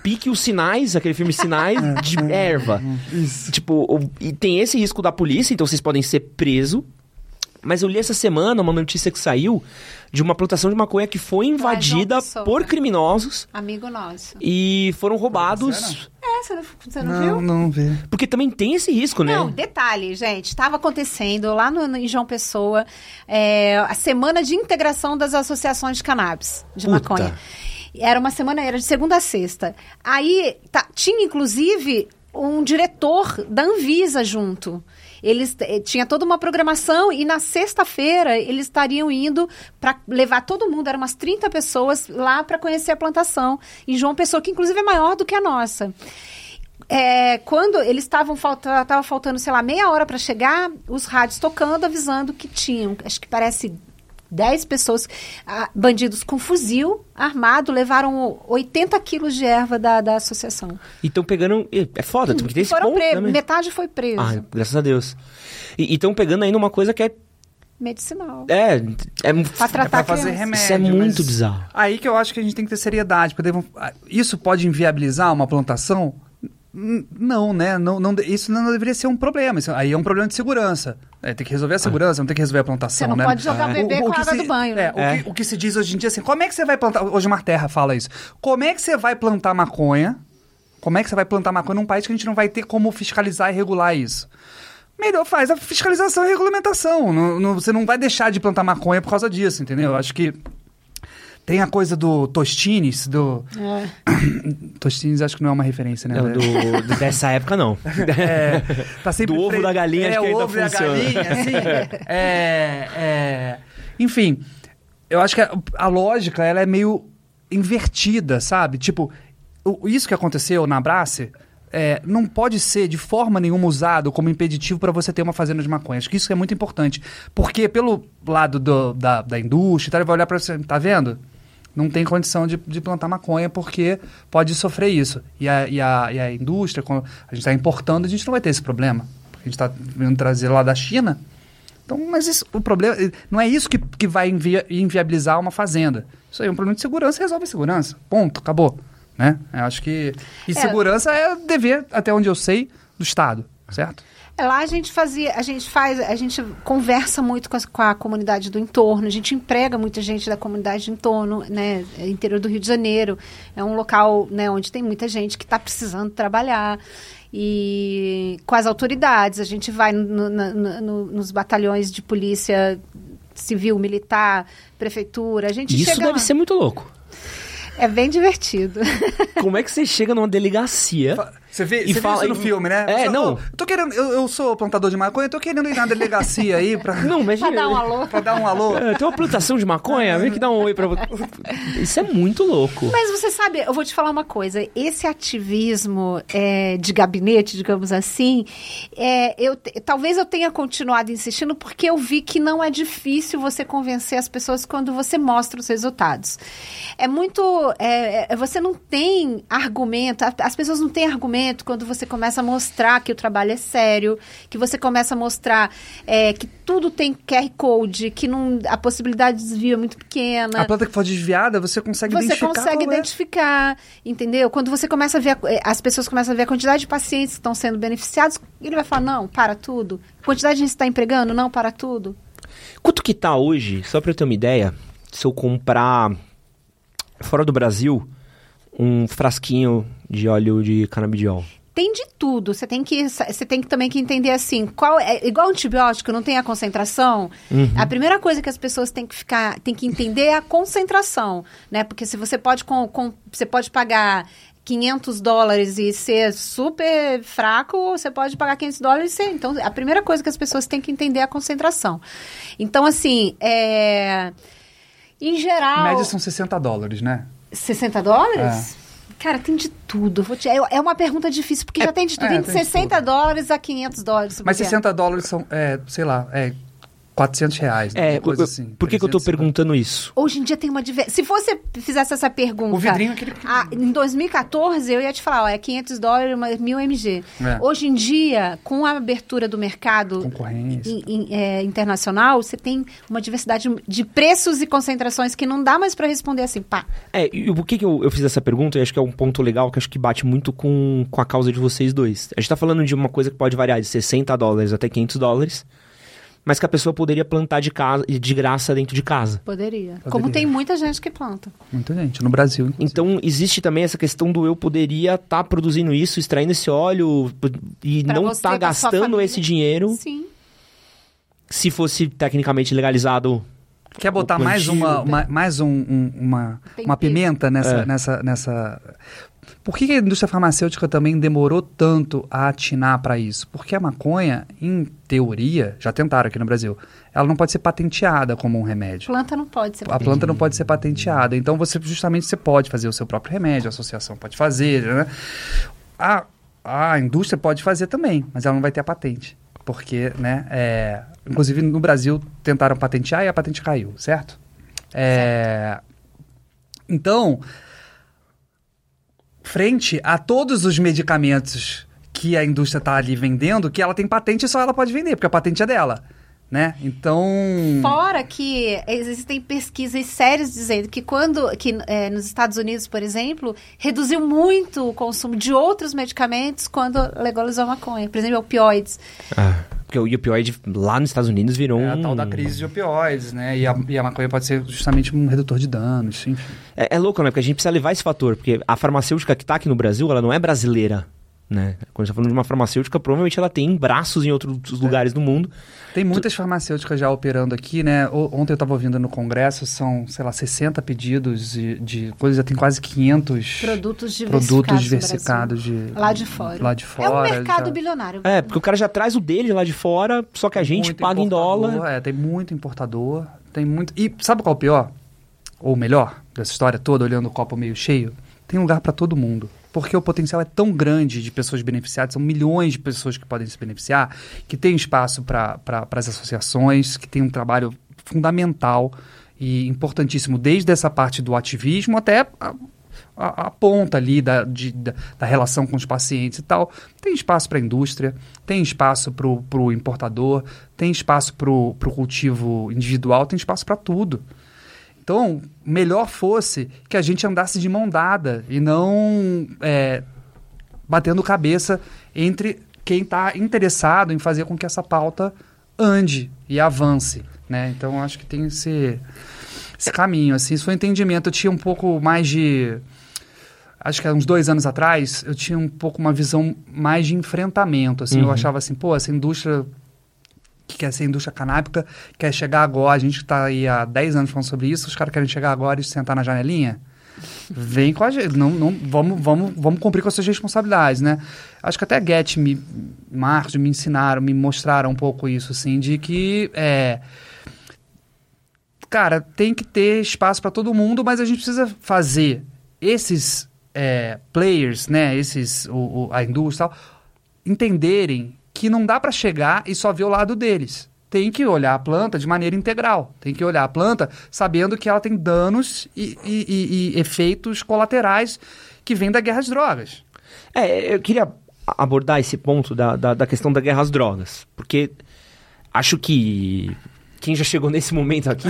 Pique os sinais, aquele filme Sinais de erva. Isso. Tipo, e tem esse risco da polícia, então vocês podem ser presos. Mas eu li essa semana uma notícia que saiu de uma plantação de maconha que foi invadida por criminosos. Amigo nosso. E foram roubados. É, você não, você não, não viu? Não vi. Porque também tem esse risco, né? Não, detalhe, gente. Estava acontecendo lá no, em João Pessoa é, a semana de integração das associações de cannabis, de Puta. maconha. Era uma semana, era de segunda a sexta. Aí tá, tinha, inclusive, um diretor da Anvisa junto. Eles eh, tinha toda uma programação e na sexta-feira eles estariam indo para levar todo mundo, eram umas 30 pessoas lá para conhecer a plantação em João Pessoa, que inclusive é maior do que a nossa. É, quando eles estavam faltando, faltando, sei lá, meia hora para chegar, os rádios tocando, avisando que tinham, acho que parece 10 pessoas, ah, bandidos com fuzil armado, levaram 80 quilos de erva da, da associação. E estão pegando. É foda, porque tem esse Foram ponto pre... também. Metade foi preso. Ah, graças a Deus. E estão pegando ainda uma coisa que é. Medicinal. É, é, Pra tratar é pra fazer criança. remédio. isso é muito bizarro. Aí que eu acho que a gente tem que ter seriedade. Porque vão- isso pode inviabilizar uma plantação? Não, né? Não, não, isso não deveria ser um problema. Isso aí é um problema de segurança. É, tem que resolver a segurança, não tem que resolver a plantação, Você não né? pode jogar o bebê com a que água se- do banho, né? é, o, É. que, o que se diz hoje em dia é assim, como é que você vai plantar... Hoje Mar Terra fala isso. Como é que você vai plantar maconha? Como é que você vai plantar maconha num país que a gente não vai ter como fiscalizar e regular isso? Melhor faz a fiscalização e regulamentação. Não- não- você não vai deixar de plantar maconha por causa disso, entendeu? Eu acho que tem a coisa do Tostines, do... É. Tostines acho que não é uma referência, né? Não, do, dessa época, não. É, tá sempre Do ovo fre- da galinha, é, acho que o ainda ovo a funciona. galinha, assim. é, é, enfim, eu acho que a, a lógica ela é meio invertida, sabe? Tipo, o- isso que aconteceu na Brace é, não pode ser de forma nenhuma usado como impeditivo para você ter uma fazenda de maconha. Acho que isso é muito importante. Porque pelo lado do- da, da indústria, ele vai olhar para você, tá vendo? Não tem condição de, de plantar maconha porque pode sofrer isso. E a, e a, e a indústria, quando a gente está importando, a gente não vai ter esse problema. Porque a gente está vindo trazer lá da China. Então, mas isso, o problema não é isso que, que vai invi- inviabilizar uma fazenda. Isso aí é um problema de segurança, resolve a segurança. Ponto, acabou. Né? Eu acho que. E É. segurança é dever, até onde eu sei, do Estado, certo? É, Lá a gente fazia, a gente faz, a gente conversa muito com, as- com a comunidade do entorno, a gente emprega muita gente da comunidade do entorno, né, interior do Rio de Janeiro. É um local, né, onde tem muita gente que está precisando trabalhar. E com as autoridades, a gente vai no- no- no- nos batalhões de polícia civil, militar, prefeitura, a gente Isso chega deve lá. ser muito louco. É bem divertido. Como é que você chega numa delegacia Você vê, E você fala- vê isso no e- filme, né? É, não. "Ô, tô querendo, eu, eu sou plantador de maconha, eu tô querendo ir na delegacia aí pra, Não, mas Pra dar um alô. pra dar um alô. É, tem uma plantação de maconha, vem que dá um oi pra você. Isso é muito louco. Mas você sabe, eu vou te falar uma coisa. Esse ativismo é, de gabinete, digamos assim, é, eu, talvez eu tenha continuado insistindo porque eu vi que não é difícil você convencer as pessoas quando você mostra os resultados. É muito. é, é, você não tem argumento, as pessoas não têm argumento quando você começa a mostrar que o trabalho é sério, que você começa a mostrar é, que tudo tem QR Code, que não, a possibilidade de desvio é muito pequena A planta que for desviada, você consegue você identificar consegue qual é. identificar, entendeu? Quando você começa a ver, a- eh, as pessoas começam a ver a quantidade de pacientes que estão sendo beneficiados, ele vai falar, não, para tudo. Quantidade de gente está empregando, não, para tudo. Quanto que tá hoje, só pra eu ter uma ideia, se eu comprar fora do Brasil um frasquinho de óleo de canabidiol? Tem de tudo. Você tem que, você tem que também que entender assim, qual é igual antibiótico, não tem a concentração. A primeira coisa que as pessoas têm que ficar, tem que entender é a concentração, né? Porque se você pode com, com- você pode pagar 500 dólares e ser super fraco, ou você pode pagar 500 dólares e ser. Então, a primeira coisa que as pessoas têm que entender é a concentração. Então, assim, é, em Em geral. média são 60 dólares, né? 60 dólares? Cara, tem de tudo. Te- É é uma pergunta difícil, porque já tem de tudo. é, Tem de tem de 60 tudo. dólares a 500 dólares. Mas bobear. 60 dólares são, é, sei lá, é 400 reais. né? É, coisa eu- assim. por que, que eu tô 350. perguntando isso? Hoje em dia tem uma diversidade. Se você fizesse essa pergunta. O vidrinho é aquele ah, em 2014, eu ia te falar, ó, é 500 dólares, uma- 1000 mg. É. Hoje em dia, com a abertura do mercado Concorrência. in- in- é, internacional, você tem uma diversidade de preços e concentrações que não dá mais para responder assim, pá. É, e por que, que eu, eu fiz essa pergunta? E acho que é um ponto legal que acho que bate muito com, com a causa de vocês dois. A gente tá falando de uma coisa que pode variar de 60 dólares até 500 dólares, mas que a pessoa poderia plantar de, casa, de graça dentro de casa. Poderia. Poderia. Como tem muita gente que planta. Muita gente, no Brasil. inclusive. Então, existe também essa questão do eu poderia estar produzindo isso, extraindo esse óleo e Pra não estar sua gastando esse dinheiro Sim. se fosse tecnicamente legalizado. Quer botar mais uma, uma- mais um- um- uma, uma pimenta nessa, É. nessa, nessa. Por que a indústria farmacêutica também demorou tanto a atinar para isso? Porque a maconha, em teoria, já tentaram aqui no Brasil, ela não pode ser patenteada como um remédio. Planta não pode ser A planta não pode ser patenteada. Então você justamente você pode fazer o seu próprio remédio, a associação pode fazer, né? A, a indústria pode fazer também, mas ela não vai ter a patente. Porque, né, é, inclusive no Brasil tentaram patentear e a patente caiu, certo? É, então, frente a todos os medicamentos que a indústria está ali vendendo, que ela tem patente só ela pode vender, porque a patente é dela, né? Então... Fora que existem pesquisas sérias dizendo que quando, que é, nos Estados Unidos, por exemplo, reduziu muito o consumo de outros medicamentos quando legalizou a maconha. Por exemplo, opioides. Porque o opioide lá nos Estados Unidos virou É a um... tal da crise de opioides, né? E a, e a maconha pode ser justamente um redutor de danos, enfim. É, é louco, né? Porque a gente precisa levar esse fator. Porque a farmacêutica que tá aqui no Brasil, ela não é brasileira, né? Quando a gente tá falando de uma farmacêutica, provavelmente ela tem braços em outros lugares do mundo. Tem muitas farmacêuticas já operando aqui, né? Ontem eu estava ouvindo no congresso, são, sei lá, 60 pedidos de, de coisa, já tem quase 500 Produtos diversificados. produtos diversificados de. Lá de fora. Lá de É fora. um mercado já- bilionário. É, porque o cara já traz o dele lá de fora, só que a gente muito paga em dólar. É, tem muito importador, tem muito... E sabe qual é o pior? Ou melhor dessa história toda, olhando o copo meio cheio? Tem lugar para todo mundo. Porque o potencial é tão grande de pessoas beneficiadas, são milhões de pessoas que podem se beneficiar, que tem espaço para as associações, que tem um trabalho fundamental e importantíssimo, desde essa parte do ativismo até a, a- a ponta ali da, de- da, da relação com os pacientes e tal. Tem espaço para a indústria, tem espaço para o importador, tem espaço para o cultivo individual, tem espaço para tudo. Então, melhor fosse que a gente andasse de mão dada e não é, batendo cabeça entre quem está interessado em fazer com que essa pauta ande e avance. Né? Então, acho que tem esse, esse caminho. Assim, isso foi um entendimento. Eu tinha um pouco mais de. Acho que há uns dois anos atrás, eu tinha um pouco uma visão mais de enfrentamento. Assim, Eu Uhum. achava assim, pô, essa indústria que quer ser indústria canábica, quer chegar agora, a gente está aí há 10 anos falando sobre isso, os caras querem chegar agora e sentar na janelinha. Vem com a gente. Não, não, vamos, vamos, vamos cumprir com as suas responsabilidades, né? Acho que até a Get, me, Marcos me ensinaram, me mostraram um pouco isso, assim, de que é, cara, tem que ter espaço para todo mundo, mas a gente precisa fazer esses é, players, né, esses, o, o, a indústria tal, entenderem que não dá para chegar e só ver o lado deles. Tem que olhar a planta de maneira integral. Tem que olhar a planta sabendo que ela tem danos e, e, e, e efeitos colaterais que vêm da guerra às drogas. É, eu queria abordar esse ponto da, da, da questão da guerra às drogas, porque acho que quem já chegou nesse momento aqui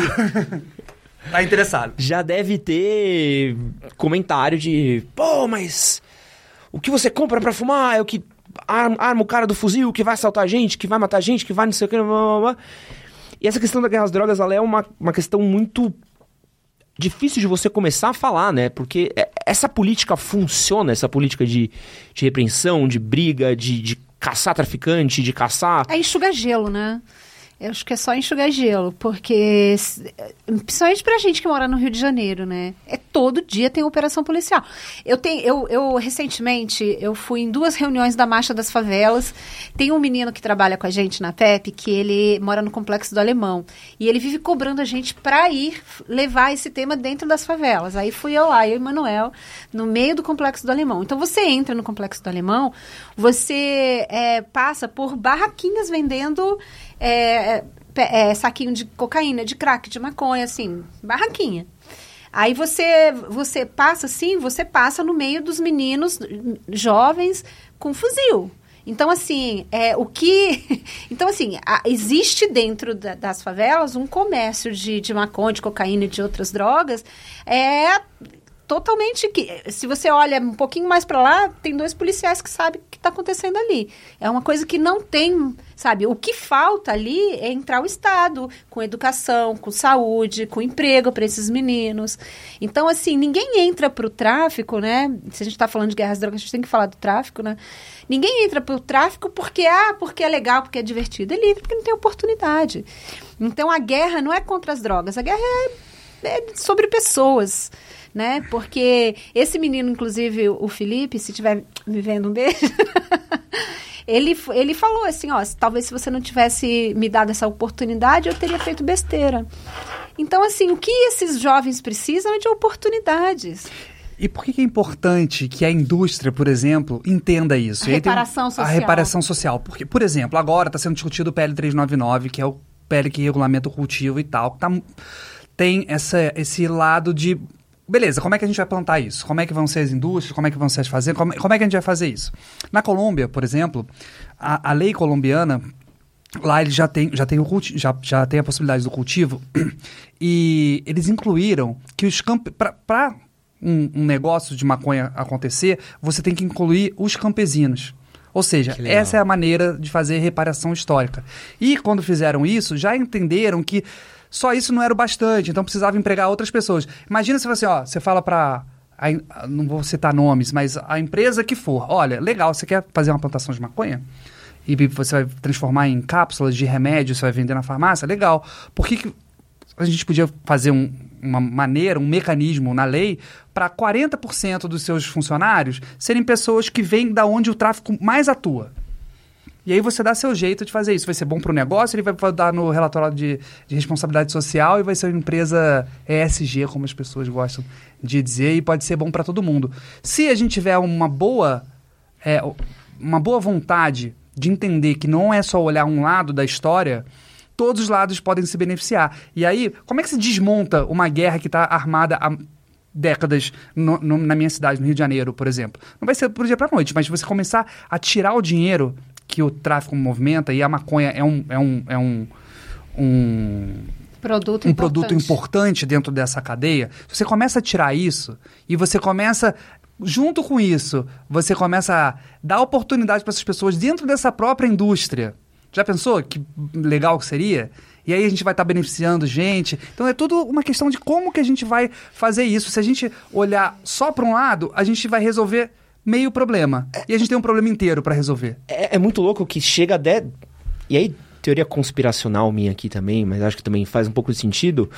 Tá interessado. já deve ter comentário de, pô, mas o que você compra pra fumar é o que arma, arma o cara do fuzil, que vai assaltar a gente, que vai matar a gente, que vai não sei o que, blá, blá, blá. E essa questão da guerra às drogas, ela é uma, uma questão muito difícil de você começar a falar, né? Porque é- essa política funciona, essa política de, de repreensão, de briga, de, de caçar traficante, de caçar... É enxugar gelo, né? Eu acho que é só enxugar gelo, porque principalmente pra gente que mora no Rio de Janeiro, né? É todo dia tem operação policial. Eu tenho, eu, eu recentemente eu fui em duas reuniões da Marcha das Favelas. Tem um menino que trabalha com a gente na PEP que ele mora no complexo do Alemão e ele vive cobrando a gente pra ir levar esse tema dentro das favelas. Aí fui eu lá, eu e o Manuel, no meio do complexo do Alemão. Então você entra no complexo do Alemão, você é, passa por barraquinhas vendendo é, é, saquinho de cocaína, de crack, de maconha, assim, barraquinha. Aí você você passa assim, você passa no meio dos meninos jovens com fuzil. Então, assim, é, o que. Então, assim, a- existe dentro da- das favelas um comércio de, de maconha, de cocaína e de outras drogas. É totalmente que se você olha um pouquinho mais para lá tem dois policiais que sabem o que está acontecendo ali. É uma coisa que não tem sabe? O que falta ali é entrar o estado com educação com saúde com emprego para esses meninos. Então assim ninguém entra para o tráfico né? Se a gente está falando de guerras drogas a gente tem que falar do tráfico né? Ninguém entra para o tráfico porque ah porque é legal porque é divertido. Ele entra porque não tem oportunidade. Então a guerra não é contra as drogas. A guerra é, é sobre pessoas né? Porque esse menino, inclusive, o Felipe, se estiver me vendo um beijo, ele, ele falou assim, ó, talvez se você não tivesse me dado essa oportunidade, eu teria feito besteira. Então, assim, o que esses jovens precisam é de oportunidades. E por que, é importante que a indústria, por exemplo, entenda isso? A reparação social. A reparação social. Porque, por exemplo, agora está sendo discutido o PL 399, que é o PL que regulamenta o cultivo e tal. Tá, tem essa, esse lado de. Beleza, como é que a gente vai plantar isso? Como é que vão ser as indústrias? Como é que vão ser as fazendas? Como, como é que a gente vai fazer isso? Na Colômbia, por exemplo, a, a lei colombiana Lá eles já tem, já tem, o culti já, já tem a possibilidade do cultivo e eles incluíram que os campos. Para um, um negócio de maconha acontecer, você tem que incluir os campesinos. Ou seja, essa é a maneira de fazer reparação histórica. E quando fizeram isso, já entenderam que só isso não era o bastante, então precisava empregar outras pessoas. Imagina se você, ó, você fala para não vou citar nomes, mas a empresa que for, olha, legal, você quer fazer uma plantação de maconha? E você vai transformar em cápsulas de remédio, você vai vender na farmácia? Legal. Por que, que a gente podia fazer um- uma maneira, um mecanismo na lei para 40% dos seus funcionários serem pessoas que vêm da onde o tráfico mais atua? E aí você dá seu jeito de fazer isso. Vai ser bom para o negócio, ele vai dar no relatório de, de responsabilidade social e vai ser uma empresa ESG, como as pessoas gostam de dizer, e pode ser bom para todo mundo. Se a gente tiver uma boa, é, uma boa vontade de entender que não é só olhar um lado da história, todos os lados podem se beneficiar. E aí, como é que se desmonta uma guerra que está armada há décadas no- no- na minha cidade, no Rio de Janeiro, por exemplo? Não vai ser pro dia para noite, mas você começar a tirar o dinheiro que o tráfico movimenta e a maconha é um, é um, é um, um Produto um importante. produto importante dentro dessa cadeia, você começa a tirar isso e você começa, junto com isso, você começa a dar oportunidade para essas pessoas dentro dessa própria indústria. Já pensou que legal que seria? E aí a gente vai estar beneficiando gente. Então é tudo uma questão de como que a gente vai fazer isso. Se a gente olhar só para um lado, a gente vai resolver meio problema. E a gente tem um problema inteiro para resolver. É, é muito louco que chega até. E aí, teoria conspiracional minha aqui também, mas acho que também faz um pouco de sentido.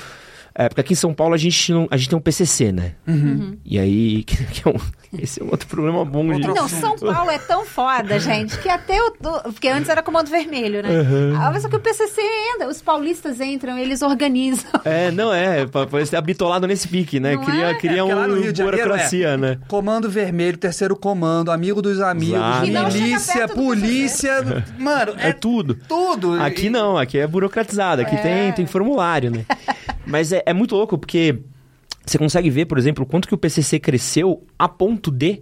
É, porque aqui em São Paulo a gente, não, a gente tem um PCC, né? Uhum. E aí, que, que é um, esse é um outro problema bom. de- Outro Não, São Paulo é tão foda, gente, que até o. Porque antes era comando vermelho, né? Uhum. Ah, Mas só que o PCC entra, os paulistas entram, eles organizam. É, não é, pa- parece ter habitolado nesse pique, né? Não Queria, é? queria É, porque lá no um Rio de Janeiro, burocracia, é. né? Comando Vermelho, Terceiro Comando, Amigo dos Amigos, Exato. Milícia, do polícia. Mano, É, é, tudo. tudo. Aqui não, aqui é burocratizado, aqui É. tem, tem formulário, né? Mas é, é muito louco porque você consegue ver, por exemplo, o quanto que o PCC cresceu a ponto de.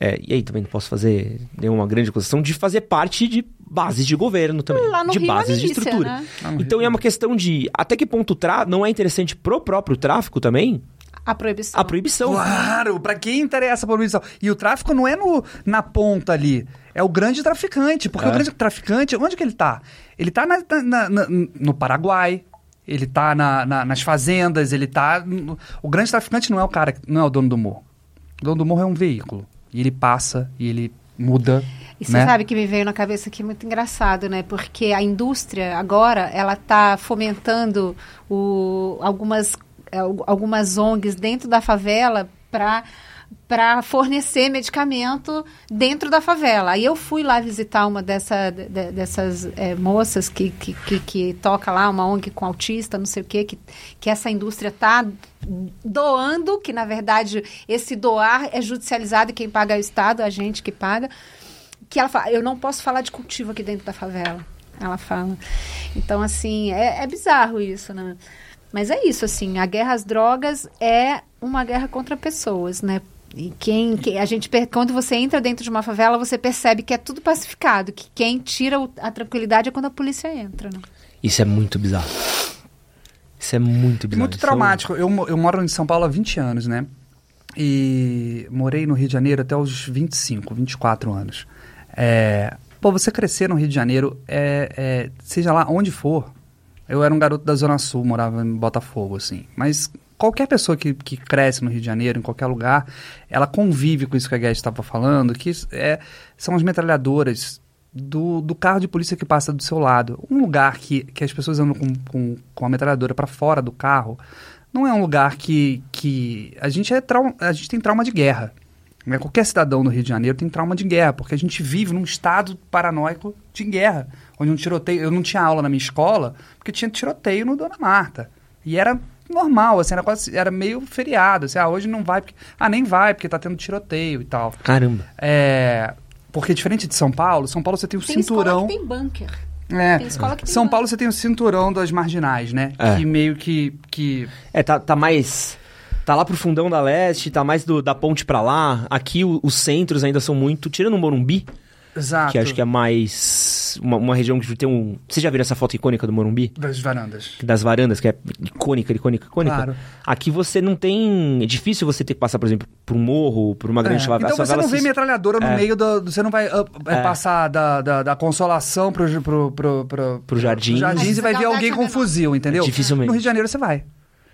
é, e aí também não posso fazer nenhuma grande acusação de fazer parte de bases de governo também. Lá no de Rio é bases de milícia, estrutura. né? Então Rio. é uma questão de até que ponto tra não é interessante pro próprio tráfico também A proibição. a proibição. Claro, pra quem interessa a proibição. E o tráfico não é no, na ponta ali. É o grande traficante. Porque É. o grande traficante, onde que ele tá? Ele tá na- na- na- no Paraguai. Ele tá na- na- nas fazendas, ele tá. O grande traficante não é o cara, não é o dono do morro. O dono do morro é um veículo. E ele passa e ele muda. E você né? sabe que me veio na cabeça aqui muito engraçado, né? Porque a indústria agora ela está fomentando o, algumas, al- algumas ONGs dentro da favela para para fornecer medicamento dentro da favela. Aí eu fui lá visitar uma dessa, de- dessas eh, moças que, que, que, que toca lá, uma ONG com autista, não sei o quê, que, que essa indústria está doando, que na verdade esse doar é judicializado e quem paga é o Estado, a gente que paga que ela fala, eu não posso falar de cultivo aqui dentro da favela. Ela fala. Então, assim, é, é bizarro isso, né? Mas é isso, assim, a guerra às drogas é uma guerra contra pessoas, né? E quem, quem- a gente quando você entra dentro de uma favela, você percebe que é tudo pacificado, que quem tira o- a tranquilidade é quando a polícia entra, né? Isso é muito bizarro. Isso é muito bizarro. muito traumático. Eu, eu moro em São Paulo há 20 anos, né? E morei no Rio de Janeiro até os 25, 24 anos. É, pô, você crescer no Rio de Janeiro, é, é, seja lá onde for. Eu era um garoto da Zona Sul, morava em Botafogo, assim. Mas qualquer pessoa que, que cresce no Rio de Janeiro, em qualquer lugar, ela convive com isso que a Guedes estava falando, que é, são as metralhadoras do, do carro de polícia que passa do seu lado. Um lugar que, que as pessoas andam com, com, com a metralhadora para fora do carro não é um lugar que, que a gente é trau- a gente tem trauma de guerra. Né? Qualquer cidadão no Rio de Janeiro tem trauma de guerra, porque a gente vive num estado paranoico de guerra, onde um tiroteio, eu não tinha aula na minha escola, porque tinha tiroteio no Dona Marta. E era normal, assim, era, quase, era meio feriado, assim, ah, hoje não vai, porque, ah, nem vai, porque tá tendo tiroteio e tal. Caramba. É, porque diferente de São Paulo, São Paulo você tem o Tem cinturão. escola que tem bunker. É. Tem escola que tem São bunker. Paulo você tem o cinturão das marginais, né? É. Que meio que, que É, tá, tá mais. Tá lá pro fundão da leste, tá mais do- da ponte pra lá. Aqui o- os centros ainda são muito. Tirando o Morumbi, Exato. que acho que é mais. Uma, uma região que tem um. Você já viu essa foto icônica do Morumbi? Das varandas. Das varandas, que é icônica, icônica, icônica. Claro. Aqui você não tem. É difícil você ter que passar, por exemplo, por um morro, por uma grande É. Então você não vê se- metralhadora no É. meio do, Você não vai ah, é, passar da, da, da consolação pro, pro, pro, pro, Pro Jardim. jardins Mas e vai ver alguém com não. fuzil, entendeu? Dificilmente. No Rio de Janeiro você vai.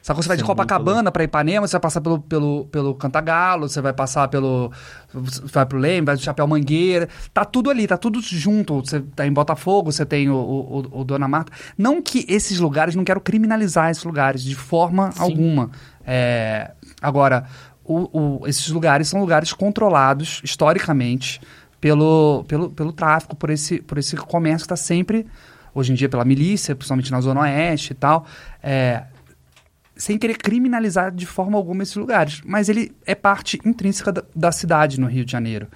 Sacou? Você vai de Copacabana pra Ipanema, você vai passar pelo, pelo, pelo Cantagalo, você vai passar pelo. Vai pro Leme, vai do Chapéu Mangueira. Tá tudo ali, tá tudo junto. Você tá em Botafogo, você tem o, o, o- Dona Marta. Não que esses lugares, não quero criminalizar esses lugares de forma Sim. alguma. É, agora, o- esses lugares são lugares controlados historicamente pelo, pelo, pelo tráfico, por esse, por esse comércio que está sempre, hoje em dia, pela milícia, principalmente na Zona Oeste e tal. É, sem querer criminalizar de forma alguma esses lugares. Mas ele é parte intrínseca da, da cidade no Rio de Janeiro.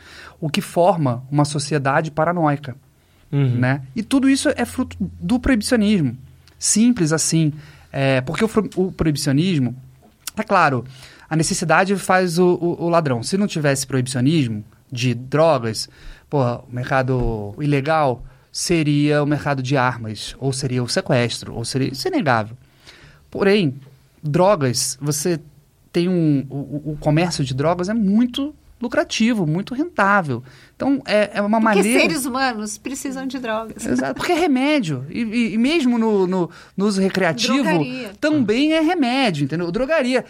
O que forma uma sociedade paranoica. Uhum. Né? E tudo isso é fruto do proibicionismo. Simples assim. É, porque o, o proibicionismo, é claro, a necessidade faz o, o- o ladrão. Se não tivesse proibicionismo de drogas, porra, o mercado ilegal seria o mercado de armas, ou seria o sequestro, ou seria. Isso é inegável. Porém, drogas, você tem um. O, o- comércio de drogas é muito lucrativo, muito rentável. Então, é, é uma Porque maneira. seres humanos precisam de drogas. Exato, porque é remédio. E, e- e mesmo no, no, no uso recreativo, Drogaria. também é remédio, entendeu? Drogaria.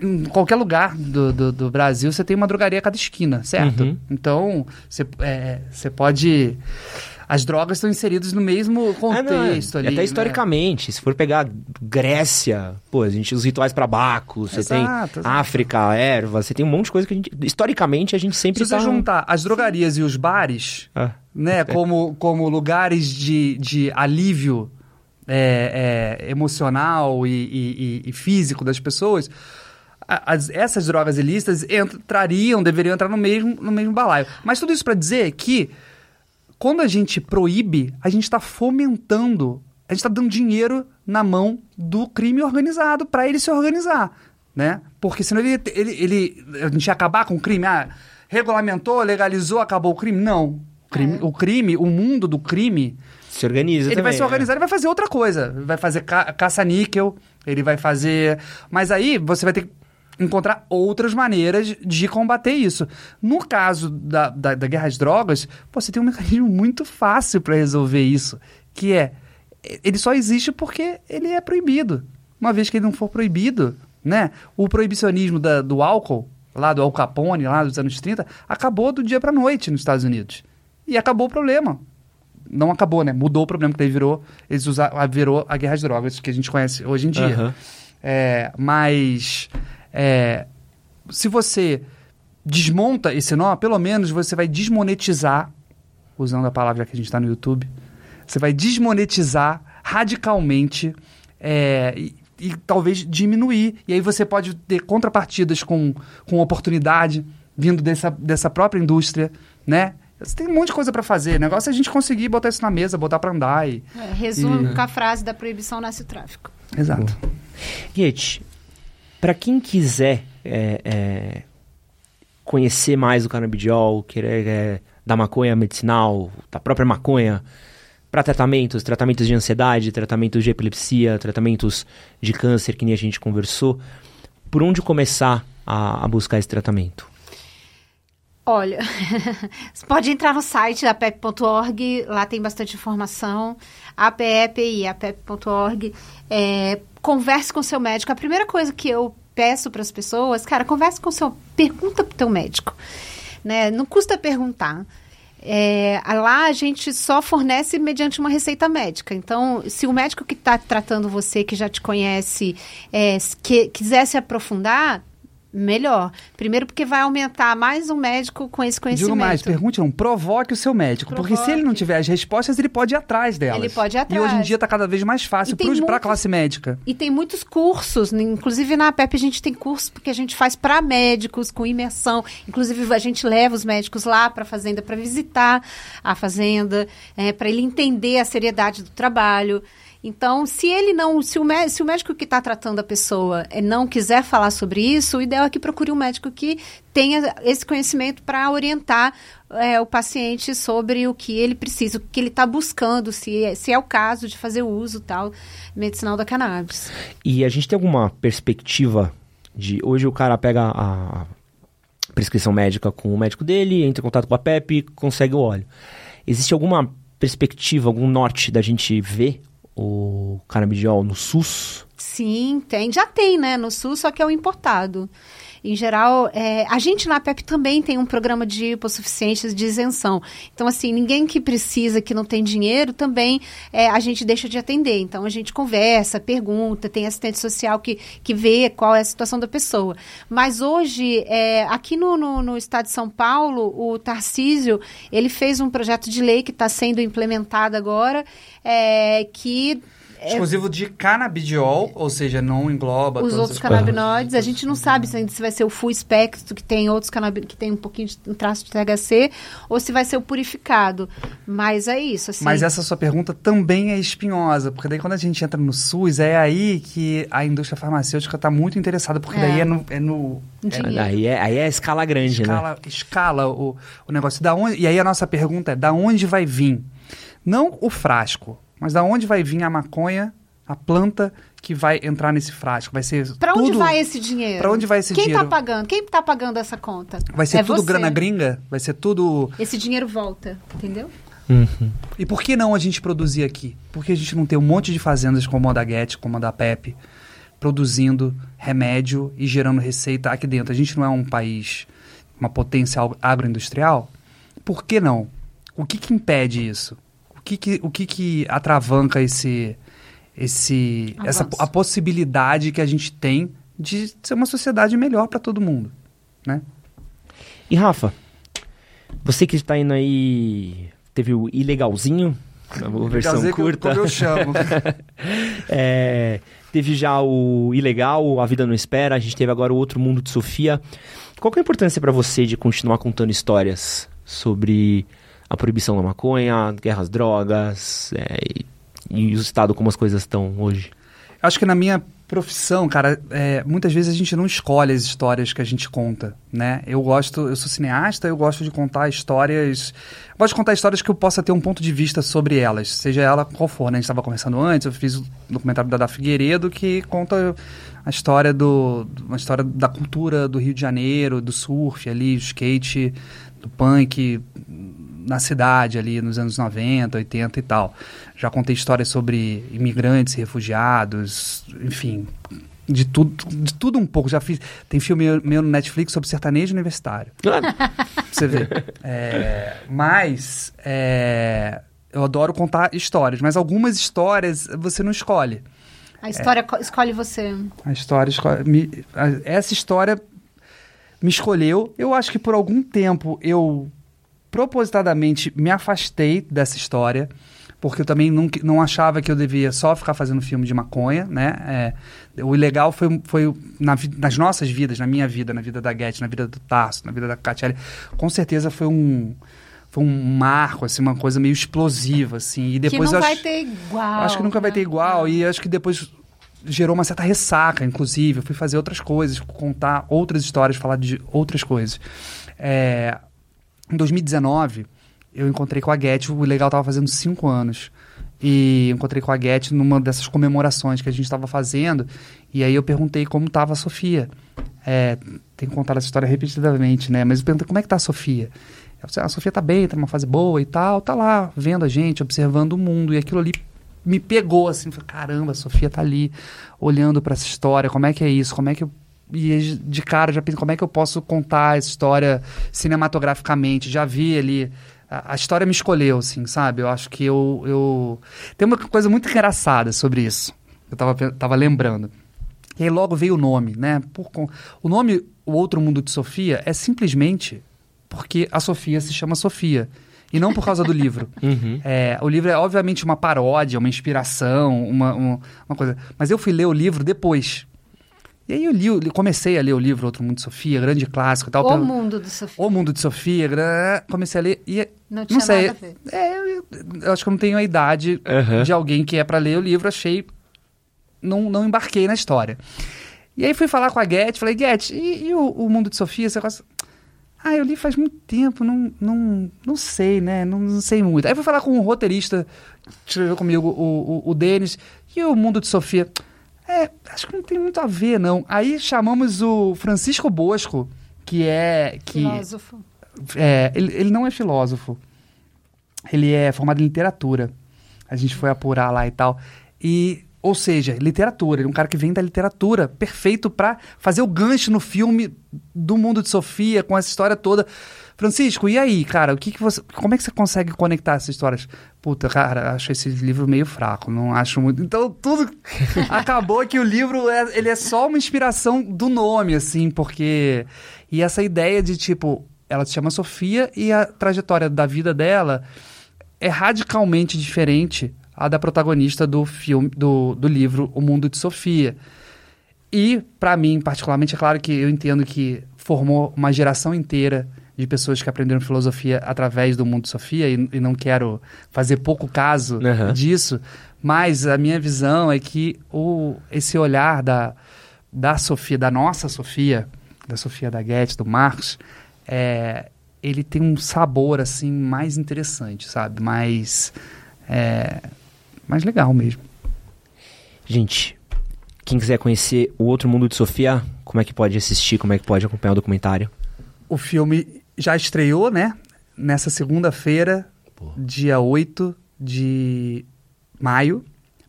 Em qualquer lugar do, do, do Brasil, você tem uma drogaria a cada esquina, certo? Uhum. Então, você é, você pode as drogas estão inseridas no mesmo contexto ah, ali. Até né? historicamente, se for pegar Grécia, pô, a gente os rituais para Baco, você tem Exato, exato. África, erva, você tem um monte de coisa que a gente historicamente a gente sempre Se você tá juntar as drogarias e os bares, Ah. né, como, como lugares de, de alívio é, é, emocional e, e- e- físico das pessoas, as- essas drogas ilícitas entrariam, deveriam entrar no mesmo, no mesmo balaio. Mas tudo isso para dizer que quando a gente proíbe, a gente está fomentando, a gente está dando dinheiro na mão do crime organizado para ele se organizar, né? Porque senão ele, ele, ele a gente ia acabar com o crime, ah, regulamentou, legalizou, acabou o crime? Não. O crime, o, crime o mundo do crime, se organiza ele também. vai se organizar, ele vai fazer outra coisa. Vai fazer ca- caça-níquel, ele vai fazer... Mas aí você vai ter que encontrar outras maneiras de combater isso. No caso da, da, da guerra às drogas, pô, você tem um mecanismo muito fácil para resolver isso, que é... Ele só existe porque ele é proibido. Uma vez que ele não for proibido, né? O proibicionismo da- do álcool, lá do Al Capone, lá dos anos 30, acabou do dia para noite nos Estados Unidos. E acabou o problema não acabou, né? Mudou o problema, que daí virou, eles usaram, virou a guerra às drogas que a gente conhece hoje em dia. Aham. É, mas é, se você desmonta esse nó, pelo menos você vai desmonetizar, usando a palavra que a gente está no YouTube, você vai desmonetizar radicalmente é, e, e talvez diminuir. E aí você pode ter contrapartidas com, com oportunidade vindo dessa, dessa própria indústria, né? Você tem um monte de coisa para fazer. O negócio é a gente conseguir botar isso na mesa, botar para andar e... É, resumo E- com a frase da proibição nasce o tráfico. Exato. Guete, para quem quiser é, é, conhecer mais o canabidiol, querer é, da maconha medicinal, da própria maconha, para tratamentos, tratamentos de ansiedade, tratamentos de epilepsia, tratamentos de câncer, que nem a gente conversou, por onde começar a, a buscar esse tratamento? Olha, você pode entrar no site apep.org, lá tem bastante informação, APEP, apep.org. É, converse com seu médico. A primeira coisa que eu peço para as pessoas, cara, converse com seu, pergunta pro teu médico, né? Não custa perguntar. É, lá a gente só fornece mediante uma receita médica. Então, se o médico que está tratando você, que já te conhece, é, que, quiser se aprofundar, melhor. Primeiro porque vai aumentar mais um médico com esse conhecimento. Digo mais, pergunte não, provoque o seu médico. Porque se ele não Provoque. tiver as respostas, ele pode ir atrás delas. Ele pode ir E atrás. hoje em dia está cada vez mais fácil E para a classe médica. E tem muitos cursos, né? inclusive na APEP a gente tem cursos porque a gente faz para médicos com imersão. Inclusive a gente leva os médicos lá para a fazenda para visitar a fazenda, para ele entender a seriedade do trabalho. Então, se ele não, se o, se o médico que está tratando a pessoa eh, não quiser falar sobre isso, o ideal é que procure um médico que tenha esse conhecimento para orientar eh, o paciente sobre o que ele precisa, o que ele está buscando, se é, se é o caso de fazer uso tal medicinal da cannabis. E a gente tem alguma perspectiva de. Hoje o cara pega a prescrição médica com o médico dele, entra em contato com a PEP, consegue o óleo. Existe alguma perspectiva, algum norte da gente ver o canabidiol no SUS? Sim, tem. Já tem, né? No SUS, só que é o importado. Em geral, é, a gente na PEP também tem um programa de hipossuficiências de isenção. Então, assim, ninguém que precisa, que não tem dinheiro, também é, a gente deixa de atender. Então, a gente conversa, pergunta, tem assistente social que, que vê qual é a situação da pessoa. Mas hoje, é, aqui no, no, no estado de São Paulo, o Tarcísio, ele fez um projeto de lei que está sendo implementado agora, é, que Exclusivo de canabidiol, ou seja, não engloba os outros canabinoides. A gente não sabe se ainda se vai ser o full espectro, que tem outros canabinoides que tem um pouquinho de um traço de THC, ou se vai ser o purificado. Mas é isso, assim. Mas essa sua pergunta também é espinhosa, porque daí quando a gente entra no SUS, é aí que a indústria farmacêutica está muito interessada, porque É. daí é no, é no Dinheiro. Aí é, aí é a escala grande, né? escala, escala o, o negócio. Da onde, e aí a nossa pergunta é, da onde vai vir? Não o frasco, mas da onde vai vir a maconha, a planta que vai entrar nesse frasco? Vai ser Pra onde vai esse dinheiro? Pra onde vai esse Quem dinheiro? tá pagando? Quem tá pagando essa conta? Vai ser É tudo você. grana gringa? Vai ser tudo... Esse dinheiro volta, entendeu? Uhum. E por que não a gente produzir aqui? Por que a gente não tem um monte de fazendas como a da Get, como a da Pep, produzindo remédio e gerando receita aqui dentro? A gente não é um país, uma potência ag- agroindustrial? Por que não? O que, que impede isso? Que que, o que que atravanca esse, esse, essa, a possibilidade que a gente tem de ser uma sociedade melhor para todo mundo, né? E Rafa, você que está indo aí, teve o ilegalzinho, a versão Legalzinho que eu- curta. como eu chamo. É, teve já o Ilegal, A Vida Não Espera, a gente teve agora o Outro Mundo de Sofia. Qual que é a importância para você de continuar contando histórias sobre a proibição da maconha, guerras drogas é, e, e o estado como as coisas estão hoje? Acho que na minha profissão, cara, é, muitas vezes a gente não escolhe as histórias que a gente conta, né? Eu gosto, eu sou cineasta, eu gosto de contar histórias, gosto de contar histórias que eu possa ter um ponto de vista sobre elas, seja ela qual for, né? A gente estava conversando antes, eu fiz o documentário da Da Figueiredo que conta a história do, uma história da cultura do Rio de Janeiro, do surf ali, do skate, do punk na cidade ali nos anos 90, 80 e tal. Já contei histórias sobre imigrantes, refugiados, enfim, de tudo, de tudo um pouco. Já fiz, tem filme meu no Netflix sobre sertanejo universitário. Pra você ver. É, mas é, eu adoro contar histórias, mas algumas histórias você não escolhe. A história co- escolhe você. A história escolhe, me- a- essa história me escolheu. Eu acho que por algum tempo eu propositadamente me afastei dessa história, porque eu também não, não achava que eu devia só ficar fazendo filme de maconha, né? É, o ilegal foi, foi na nas nossas vidas, na minha vida, na vida da Getty, na vida do Tarso, na vida da Catiele, com certeza foi um foi um marco, assim, uma coisa meio explosiva, assim. E depois que não vai acho- ter igual. Acho que nunca vai né? ter igual. E acho que depois gerou uma certa ressaca, inclusive. Eu fui fazer outras coisas, contar outras histórias, falar de outras coisas. É, em 2019, eu encontrei com a Getty, o Legal estava fazendo cinco anos. E eu encontrei com a Getty numa dessas comemorações que a gente estava fazendo. E aí eu perguntei como estava a Sofia. É, tem que contar essa história repetidamente, né? Mas eu perguntei como é que tá a Sofia. Ela disse, "Ah, a Sofia tá bem, tá numa fase boa e tal, tá lá vendo a gente, observando o mundo. E aquilo ali me pegou assim, falei, caramba, a Sofia tá ali olhando para essa história, como é que é isso? Como é que eu e de cara já pensei, como é que eu posso contar essa história cinematograficamente? Já vi ali a, a história me escolheu, assim, sabe? Eu acho que eu, eu tem uma coisa muito engraçada sobre isso. Eu tava, tava lembrando. E aí logo veio o nome, né? Por o nome O Outro Mundo de Sofia é simplesmente porque a Sofia se chama Sofia. E não por causa do livro. Uhum. É, o livro é obviamente uma paródia, uma inspiração, uma, uma, uma coisa. Mas eu fui ler o livro depois. E aí eu li, o- comecei a ler o livro Outro Mundo de Sofia, grande clássico e tal. O pelo- mundo do Sofia. o Mundo de Sofia, comecei a ler e Não tinha não sei. nada a ver. É, eu, eu acho que eu não tenho a idade Aham. de alguém que é pra ler o livro, achei. Não, não embarquei na história. E aí fui falar com a Getty, falei, Getty, e, e o, o Mundo de Sofia? Você gosta? Ah, eu li faz muito tempo, não, não, não sei, né? Não, não sei muito. Aí fui falar com o roteirista, que escreveu comigo, o, o, o Denis, e o Mundo de Sofia? É, acho que não tem muito a ver, não. Aí chamamos o Francisco Bosco, que é. Que, Filósofo. é, ele, ele não é filósofo. Ele é formado em literatura. A gente foi apurar lá e tal. E, ou seja, literatura. Ele é um cara que vem da literatura, perfeito pra fazer o gancho no filme do mundo de Sofia, com essa história toda. Francisco, e aí, cara, o que, que você. Como é que você consegue conectar essas histórias? Puta, cara, acho esse livro meio fraco, não acho muito. Então, tudo. Acabou que o livro é, ele é só uma inspiração do nome, assim, porque. E essa ideia de, tipo, ela se chama Sofia e a trajetória da vida dela é radicalmente diferente a da protagonista do filme, do, do livro O Mundo de Sofia. E, pra mim, particularmente, é claro que eu entendo que formou uma geração inteira de pessoas que aprenderam filosofia através do Mundo de Sofia e, e não quero fazer pouco caso Aham. disso, mas a minha visão é que o, esse olhar da, da Sofia, da nossa Sofia, da Sofia da Goethe, do Marx, é, ele tem um sabor assim mais interessante, sabe? Mais, é, mais legal mesmo. Gente, quem quiser conhecer o Outro Mundo de Sofia, como é que pode assistir, como é que pode acompanhar o documentário? O filme já estreou, né? Nessa segunda-feira, dia 8 de maio,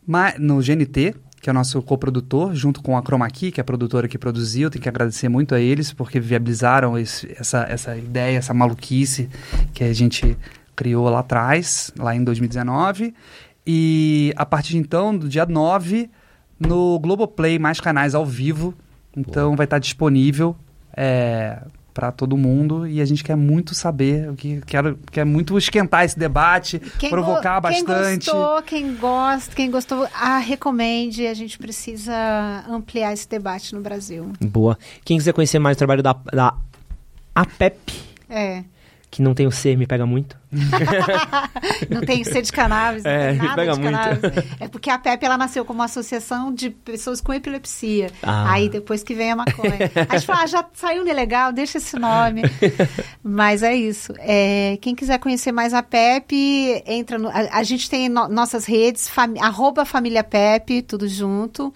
ma- no GNT, que é o nosso coprodutor, junto com a Chroma Key, que é a produtora que produziu. Tenho que agradecer muito a eles, porque viabilizaram esse- essa, essa ideia, essa maluquice que a gente criou lá atrás, lá em 2019. E a partir de então, do dia 9, no Globoplay, mais canais ao vivo. Então vai estar disponível é, para todo mundo e a gente quer muito saber, o que quero, quer muito esquentar esse debate, Quem provocar go- bastante. Quem gostou, quem gosta, quem gostou, ah, recomende. A gente precisa ampliar esse debate no Brasil. Boa. Quem quiser conhecer mais o trabalho da, da APEP, É. que não tem o C, me pega muito. Não tem C de cannabis, não É, tem me nada pega de muito. cannabis. É porque a PEP ela nasceu como uma associação de pessoas com epilepsia. Ah. Aí depois que vem a maconha. A gente fala, ah, já saiu ilegal, deixa esse nome. Mas é isso. É, quem quiser conhecer mais a PEP, entra no. A, a gente tem no- nossas redes, fami, arroba família PEP, tudo junto.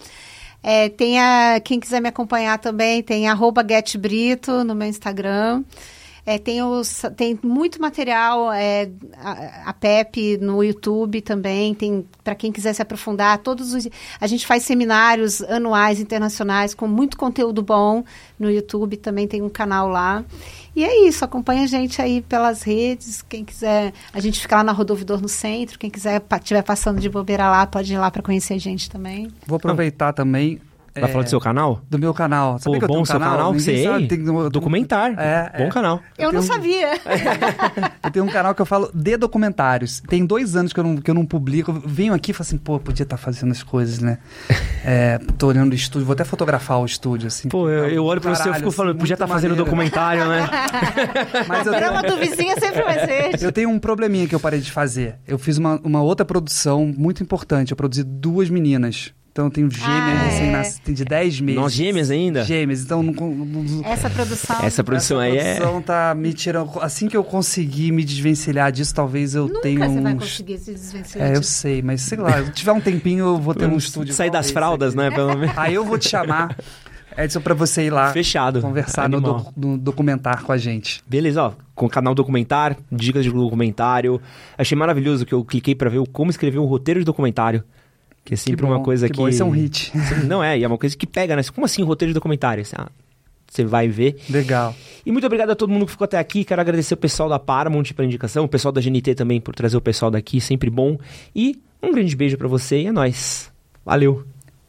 É, tem a, quem quiser me acompanhar também, tem arroba getbrito no meu Instagram. É, tem, os, tem muito material, é, a, a PEP no YouTube também, tem para quem quiser se aprofundar, todos os, a gente faz seminários anuais internacionais com muito conteúdo bom no YouTube, também tem um canal lá. E é isso, acompanha a gente aí pelas redes, quem quiser, a gente fica lá na Rodovidor no centro, quem quiser estiver passando de bobeira lá, pode ir lá para conhecer a gente também. Vou aproveitar também. Vai falar do seu canal? do meu canal. Pô, Sabia que eu tenho bom um seu canal, Ninguém sei. sabe, tem um- Documentário. É, bom é. canal. Eu não tenho um- sabia. Eu tenho um canal que eu falo de documentários. Tem dois anos que eu não, que eu não publico. Eu venho aqui e falo assim, pô, podia estar fazendo as coisas, né? É, tô olhando o estúdio, vou até fotografar o estúdio, assim. Pô, eu, eu olho pra você e fico falando, assim, podia estar muito fazendo maneiro. documentário, né? Mas eu Programa tenho, do vizinho sempre vai ser. eu tenho um probleminha que eu parei de fazer. Eu fiz uma, uma outra produção muito importante. Eu produzi duas meninas. Então eu tenho gêmeas, Ah, assim, é. nas- tem de 10 meses. Nós gêmeas ainda? Gêmeas, então não, não- Essa produção. Essa produção aí Essa é... produção tá me tirando. Assim que eu conseguir me desvencilhar disso, talvez eu Nunca tenha você vai uns. conseguir se desvencilhar É, eu sei, mas sei lá, se tiver um tempinho, eu vou ter um estúdio. Sair das fraldas, aqui. né? Pelo menos. Aí eu vou te chamar, Edson, pra você ir lá Fechado. conversar no, docu- no documentar com a gente. Beleza, ó, com o canal documentário, dicas de documentário. Achei maravilhoso que eu cliquei pra ver como escrever um roteiro de documentário. Que é sempre Que bom, uma coisa que que. bom, esse é um hit. Não é, e é uma coisa que pega, né? Como assim roteiro de documentário? Você, ah, você vai ver. Legal. E muito obrigado a todo mundo que ficou até aqui. Quero agradecer o pessoal da Paramount pela indicação, o pessoal da GNT também por trazer o pessoal daqui, sempre bom. E um grande beijo pra você e é nóis. Valeu!